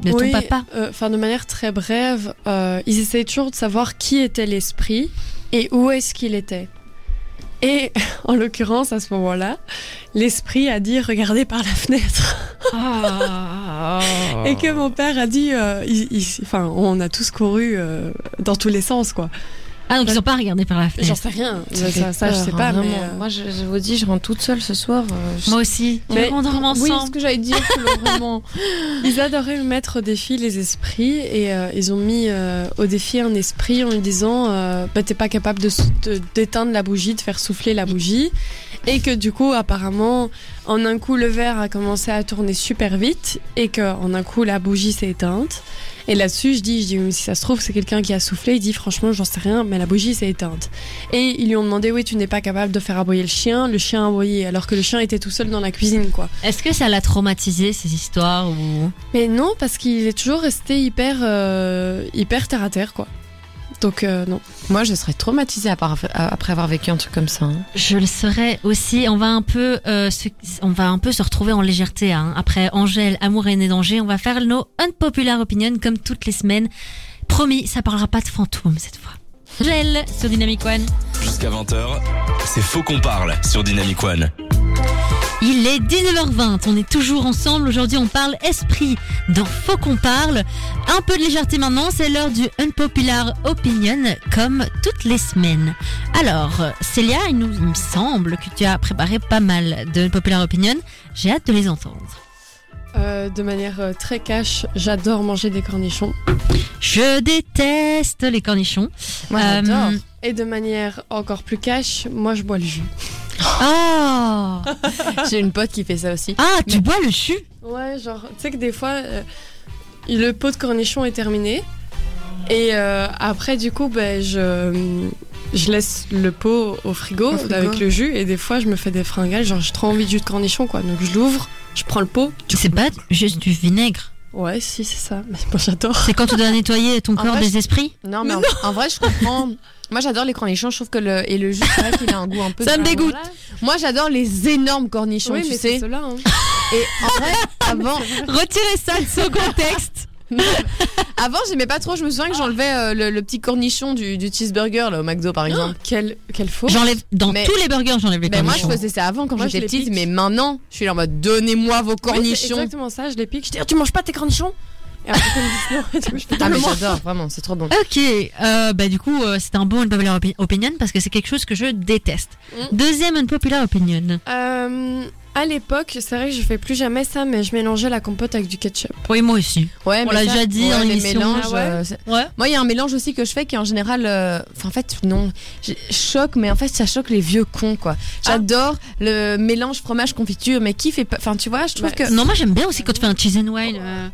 de Oui, ton papa. euh, Enfin, de manière très brève, euh, ils essayaient toujours de savoir qui était l'esprit et où est-ce qu'il était. Et en l'occurrence, à ce moment-là, l'esprit a dit regardez par la fenêtre. Et que mon père a dit, euh, il- il- enfin, on a tous couru euh, dans tous les sens, quoi. Ah, donc ils ont pas regardé par la J'en fenêtre. sais rien. Ça, Ça, ça, je sais pas, mais. euh, Moi, je, je vous dis, je rentre toute seule ce soir. euh, je- Moi aussi. Mais- on Oui, ensemble. ce que j'allais dire, vraiment. Ils adoraient mettre au défi les esprits et euh, ils ont mis euh, au défi un esprit en lui disant euh, bah, t'es pas capable de s- de- d'éteindre la bougie, de faire souffler la bougie et que du coup apparemment en un coup le verre a commencé à tourner super vite et que en un coup la bougie s'est éteinte et là-dessus je dis je dis si ça se trouve c'est quelqu'un qui a soufflé. Il dit franchement j'en sais rien mais la bougie s'est éteinte. Et ils lui ont demandé oui tu n'es pas capable de faire aboyer le chien. Le chien a aboyé alors que le chien était tout seul dans la cuisine quoi. Est-ce que ça l'a traumatisé, ces histoires ou... mais non, parce qu'il est toujours resté hyper, euh, hyper terre à terre, quoi. Donc, euh, non. Moi, je serais traumatisée après avoir vécu un truc comme ça. hein. Je le serais aussi. On va un peu, euh, se, on va un peu se retrouver en légèreté. Hein. Après Angèle, Amour et Né danger, on va faire nos unpopular opinions comme toutes les semaines. Promis, ça parlera pas de fantômes cette fois. Angèle sur Dynamic One. Jusqu'à 20h, c'est Faux qu'on parle sur Dynamic One. Il est 19h20, on est toujours ensemble. Aujourd'hui, on parle esprit dans Faut qu'on parle. Un peu de légèreté maintenant, c'est l'heure du Unpopular Opinion, comme toutes les semaines. Alors, Célia, il, nous, il me semble que tu as préparé pas mal de Unpopular Opinion. J'ai hâte de les entendre. Euh, de manière euh, très cash, j'adore manger des cornichons. Je déteste les cornichons. Moi, Euh, j'adore. Et de manière encore plus cash, moi, je bois le jus. Oh J'ai une pote qui fait ça aussi. Ah, tu bois le jus Ouais, genre, tu sais que des fois, euh, le pot de cornichons est terminé. Et euh, après, du coup, ben, je, je laisse le pot au frigo, Au frigo. avec le jus. Et des fois, je me fais des fringales. Genre, j'ai trop envie de jus de cornichon, quoi. Donc, je l'ouvre, je prends le pot. C'est pas juste du vinaigre. Ouais, si, c'est ça. Mais moi, j'adore. C'est quand tu dois nettoyer ton En corps vrai, des esprits? Non, mais, en, en vrai, je comprends. Moi, j'adore les cornichons. Je trouve que le et le jus, c'est vrai qu'il a un goût un peu. Ça me dégoûte. Moi, j'adore les énormes cornichons, Oui, tu mais sais. cela. Hein. Et en vrai, avant, Retirez ça de ce contexte avant, j'aimais pas trop. Je me souviens que j'enlevais euh, le, le petit cornichon du, du cheeseburger là au McDo, par exemple. Quel, quel faux. J'enlève dans Mais- tous les burgers, j'enlève les Mais moi, je cornichons. faisais ça avant quand j'étais petite, pique. mais maintenant, je suis là en mode donnez-moi vos Oui, c'est cornichons. exactement ça, je les pique. Je dis, oh, tu manges pas tes cornichons? Et Ah mais j'adore, vraiment, c'est trop bon. Ok, euh, bah du coup, euh, c'est un bon unpopular opi- opinion parce que c'est quelque chose que je déteste. Mm. Deuxième unpopular opinion. Euh, à l'époque, c'est vrai que je fais plus jamais ça, mais je mélangeais la compote avec du ketchup. Oui, moi aussi. Ouais, On mais l'a ça- déjà dit ouais, en les émission. mélanges, Ah ouais euh, c'est- Ouais. Moi, il y a un mélange aussi que je fais qui en général, euh, enfin en fait non, choque, mais en fait ça choque les vieux cons quoi. J'adore le mélange fromage confiture, mais qui fait pas, enfin tu vois, je trouve Ouais. que Non, moi j'aime bien aussi quand tu fais un cheese and wine. euh,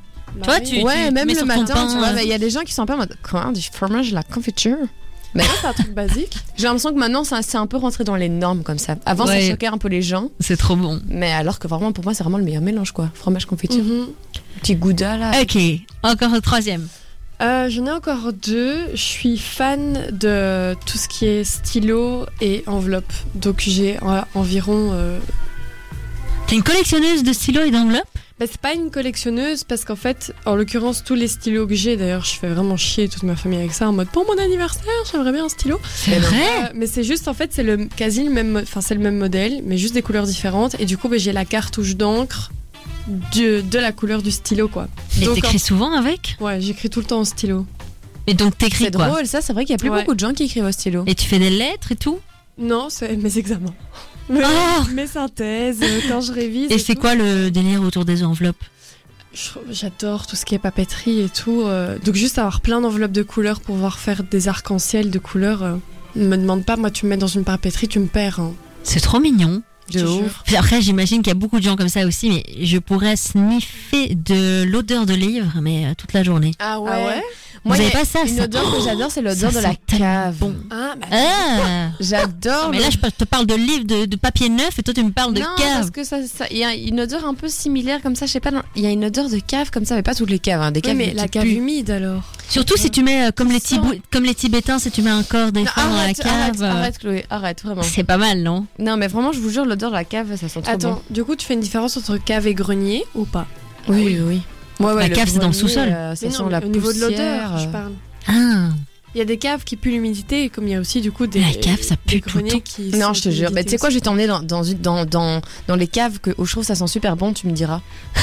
Bah tu- ouais, même mets le matin, pain, tu vois, euh. bah, il y a des gens qui sont un peu en mode quoi, du fromage, la confiture. Ça, c'est un truc basique. J'ai l'impression que maintenant ça- c'est un peu rentré dans les normes comme ça. Avant Ouais. ça choquait un peu les gens, C'est trop bon. mais alors que vraiment pour moi c'est vraiment le meilleur mélange quoi, fromage confiture, Mhm. petit gouda là. Ok, encore le troisième. Euh, J'en ai encore deux. Je suis fan de tout ce qui est stylo et enveloppe. Donc j'ai euh, environ. euh, T'es une collectionneuse de stylos et d'enveloppes? Bah, c'est pas une collectionneuse parce qu'en fait, en l'occurrence, tous les stylos que j'ai, d'ailleurs, je fais vraiment chier toute ma famille avec ça en mode pour mon anniversaire, j'aimerais bien un stylo. C'est Mais non. vrai Euh, mais c'est juste en fait, c'est le quasi le même, enfin c'est le même modèle, mais juste des couleurs différentes. Et du coup, bah, j'ai la cartouche d'encre de, de la couleur du stylo, quoi. Et Donc, t'écris souvent avec? Ouais, j'écris tout le temps en stylo. Et donc t'écris C'est quoi? drôle, ça c'est vrai qu'il y a plus Ouais. beaucoup de gens qui écrivent au stylo. Et tu fais des lettres et tout? Non, c'est mes examens. Mes, Oh mes synthèses, euh, quand je révise. Et c'est quoi le délire autour des enveloppes J'adore tout ce qui est papeterie et tout. euh, donc juste avoir plein d'enveloppes de couleurs pour pouvoir faire des arcs-en-ciel de couleurs. euh, ne me demande pas, moi tu me mets dans une papeterie, tu me perds. hein. C'est trop mignon. De ouf. après, j'imagine qu'il y a beaucoup de gens comme ça aussi, mais je pourrais sniffer de l'odeur de livre, mais toute la journée. Ah Ah ouais? Vous avez a pas ça, Une ça odeur que j'adore, c'est l'odeur de la cave. bon. Ah, bah, Ah J'adore. Mais le- là, je te parle de livre, de, de papier neuf, et toi, tu me parles de non, parce cave. que ça, il y a une odeur un peu similaire comme ça. Je sais pas. Il y a une odeur de cave comme ça, mais pas toutes les caves. hein, des oui, caves mais qui la cave humide alors. Surtout si tu mets, euh, comme, les. Tibou- comme les Tibétains, si tu mets un corps Non, d'éléphant dans la cave, arrête, euh, arrête, Chloé, arrête, vraiment. c'est pas mal, non? Non, mais vraiment, je vous jure, l'odeur de la cave, ça sent trop Attends, bon. du coup, tu fais une différence entre cave et grenier ou pas? Oui, oui, oui. Ouais, ouais, La cave, c'est dans le sous-sol. euh, ça sent la au niveau de l'odeur, je euh. parle. Ah Il y a des caves qui puent l'humidité, et comme il y a aussi du coup des, La cave, ça pue tout le temps. qui. Non, je te jure. Mais tu sais quoi, je vais t'emmener dans, dans, dans, dans, dans les caves que, où je trouve ça sent super bon, tu me diras.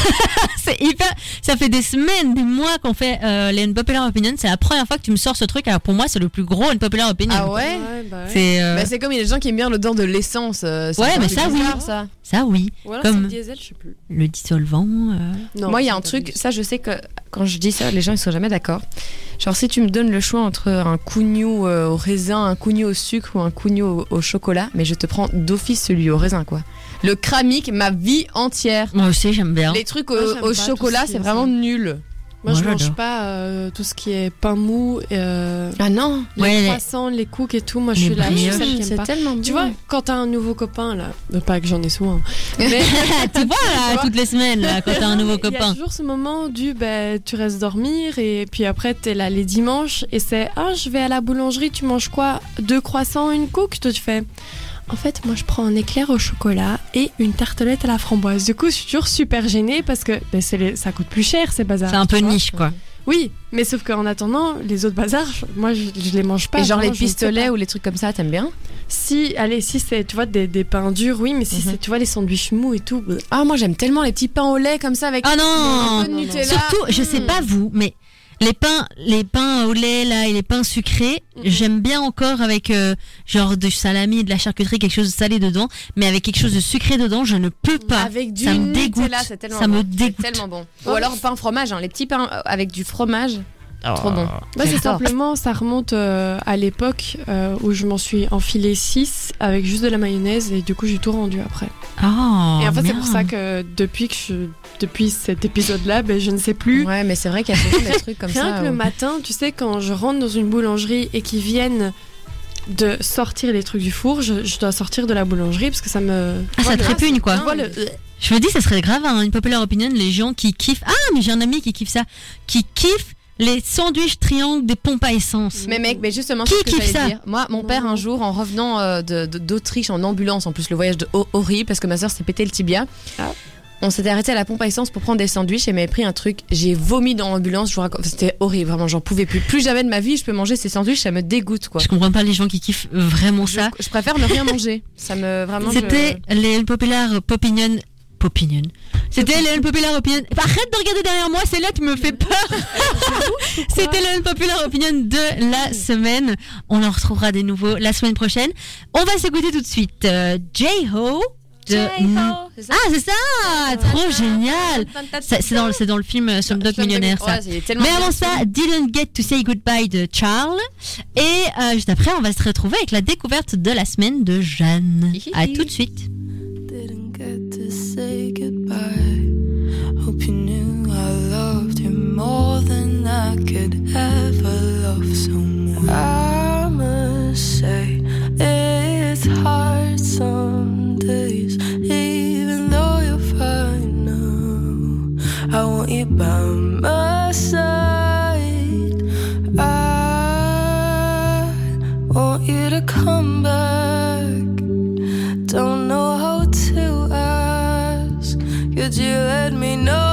C'est hyper. Ça fait des semaines, des mois qu'on fait euh, les Unpopular Opinion. C'est la première fois que tu me sors ce truc. Alors pour moi, c'est le plus gros Unpopular Opinion. Ah ouais? Bah ouais. C'est euh, Bah, c'est comme il y a des gens qui aiment bien l'odeur de l'essence. euh, c'est Ouais, mais ça, oui. ça. ça, oui. Ou alors comme- le diesel, je sais plus. Le dissolvant. euh, Non, Moi, il y a un truc, ça, je sais que quand je dis ça, les gens ils sont jamais d'accord. Genre, si tu me donnes le choix entre un cougnou euh, au raisin, un cougnou au sucre ou un cougnou au, au chocolat, mais je te prends d'office celui au raisin, quoi. Le cramique, ma vie entière. Moi aussi, j'aime bien. Les trucs au, chocolat, c'est est vraiment nul. Moi, Moi, je mange pas euh, tout ce qui est pain mou, euh, Ah non, les Ouais, les- croissants, les cookies et tout. Moi, je Les suis là, je suis brioches. celle qui aime c'est pas. tellement bon. Tu vois, quand t'as un nouveau copain là, euh, pas que j'en ai souvent, mais tu vois, là, toutes les semaines, là, quand t'as un nouveau Il y a copain. toujours ce moment du bah, tu restes dormir et puis après t'es là les dimanches et c'est ah je vais à la boulangerie tu manges quoi? Deux croissants une cook? Toi tu fais en fait moi je prends un éclair au chocolat et une tartelette à la framboise du coup je suis toujours super gênée parce que c'est les- ça coûte plus cher ces bazars C'est un peu niche, quoi. oui mais sauf qu'en attendant les autres bazars moi je, je les mange pas Et genre vraiment, les pistolets ou les trucs comme ça, t'aimes bien? Si allez si c'est tu vois des, des pains durs oui mais si Mhm. c'est tu vois les sandwichs mous et tout bah, Ah, moi j'aime tellement les petits pains au lait comme ça avec Ah un non peu de non, non. Nutella. Surtout, je sais Mm. pas vous, mais les pains, les pains au lait là et les pains sucrés, Mhm. j'aime bien encore avec euh, genre du salami, de la charcuterie, quelque chose de salé dedans, mais avec quelque chose de sucré dedans, je ne peux pas. Avec du ça me dégoûte. C'est tellement Ça bon. me C'est dégoûte. tellement bon. Ou alors pain fromage, hein, les petits pains euh, avec du fromage. Trop bon. Bah, c'est simplement, ça remonte euh, à l'époque euh, où je m'en suis enfilé 6 avec juste de la mayonnaise et du coup j'ai tout rendu après. Oh, et en fait c'est pour ça que depuis que je, depuis cet épisode-là, ben, je ne sais plus. Ouais, mais c'est vrai qu'il y a souvent des trucs comme Rien ça. que le matin, tu sais, quand je rentre dans une boulangerie et qu'ils viennent de sortir les trucs du four, je, je dois sortir de la boulangerie parce que ça me. Ah, ça te répugne, quoi. Vois le- Je me dis, ça serait grave, hein, une populaire opinion, les gens qui kiffent. Ah, mais j'ai un ami qui kiffe ça. Qui kiffe les sandwichs triangles des pompes à essence. Mais mec, mais justement, Qui ce que kiffe ça dire. Moi, mon père, un jour, en revenant euh, de- de- d'Autriche en ambulance, en plus le voyage de horrible, parce que ma soeur s'est pété le tibia. Ah on s'était arrêté à la pompe à essence pour prendre des sandwichs et m'avait pris un truc. J'ai vomi dans l'ambulance. Je raconte... C'était horrible, vraiment, j'en pouvais plus. Plus jamais de ma vie, je peux manger ces sandwichs, ça me dégoûte, quoi. Je comprends pas les gens qui kiffent vraiment ça. Je, préfère ne rien manger. Ça me vraiment. C'était je... les populaires Popinion. Popinion. C'était le Popular Opinion. Arrête de regarder derrière moi, c'est là, tu me fais peur. C'était le Popular Opinion de la semaine. On en retrouvera des nouveaux la semaine prochaine. On va s'écouter tout de suite. Euh, J-Ho. Ah, c'est ça Trop génial. C'est dans, dans le film euh, Slumdog Millionnaire, ça. Mais avant ça, Didn't Get to Say Goodbye de Charles. Et euh, juste après, on va se retrouver avec la découverte de la semaine de Jeanne. à tout de suite. by my side. I want you to come back. Don't know how to ask. Could you let me know?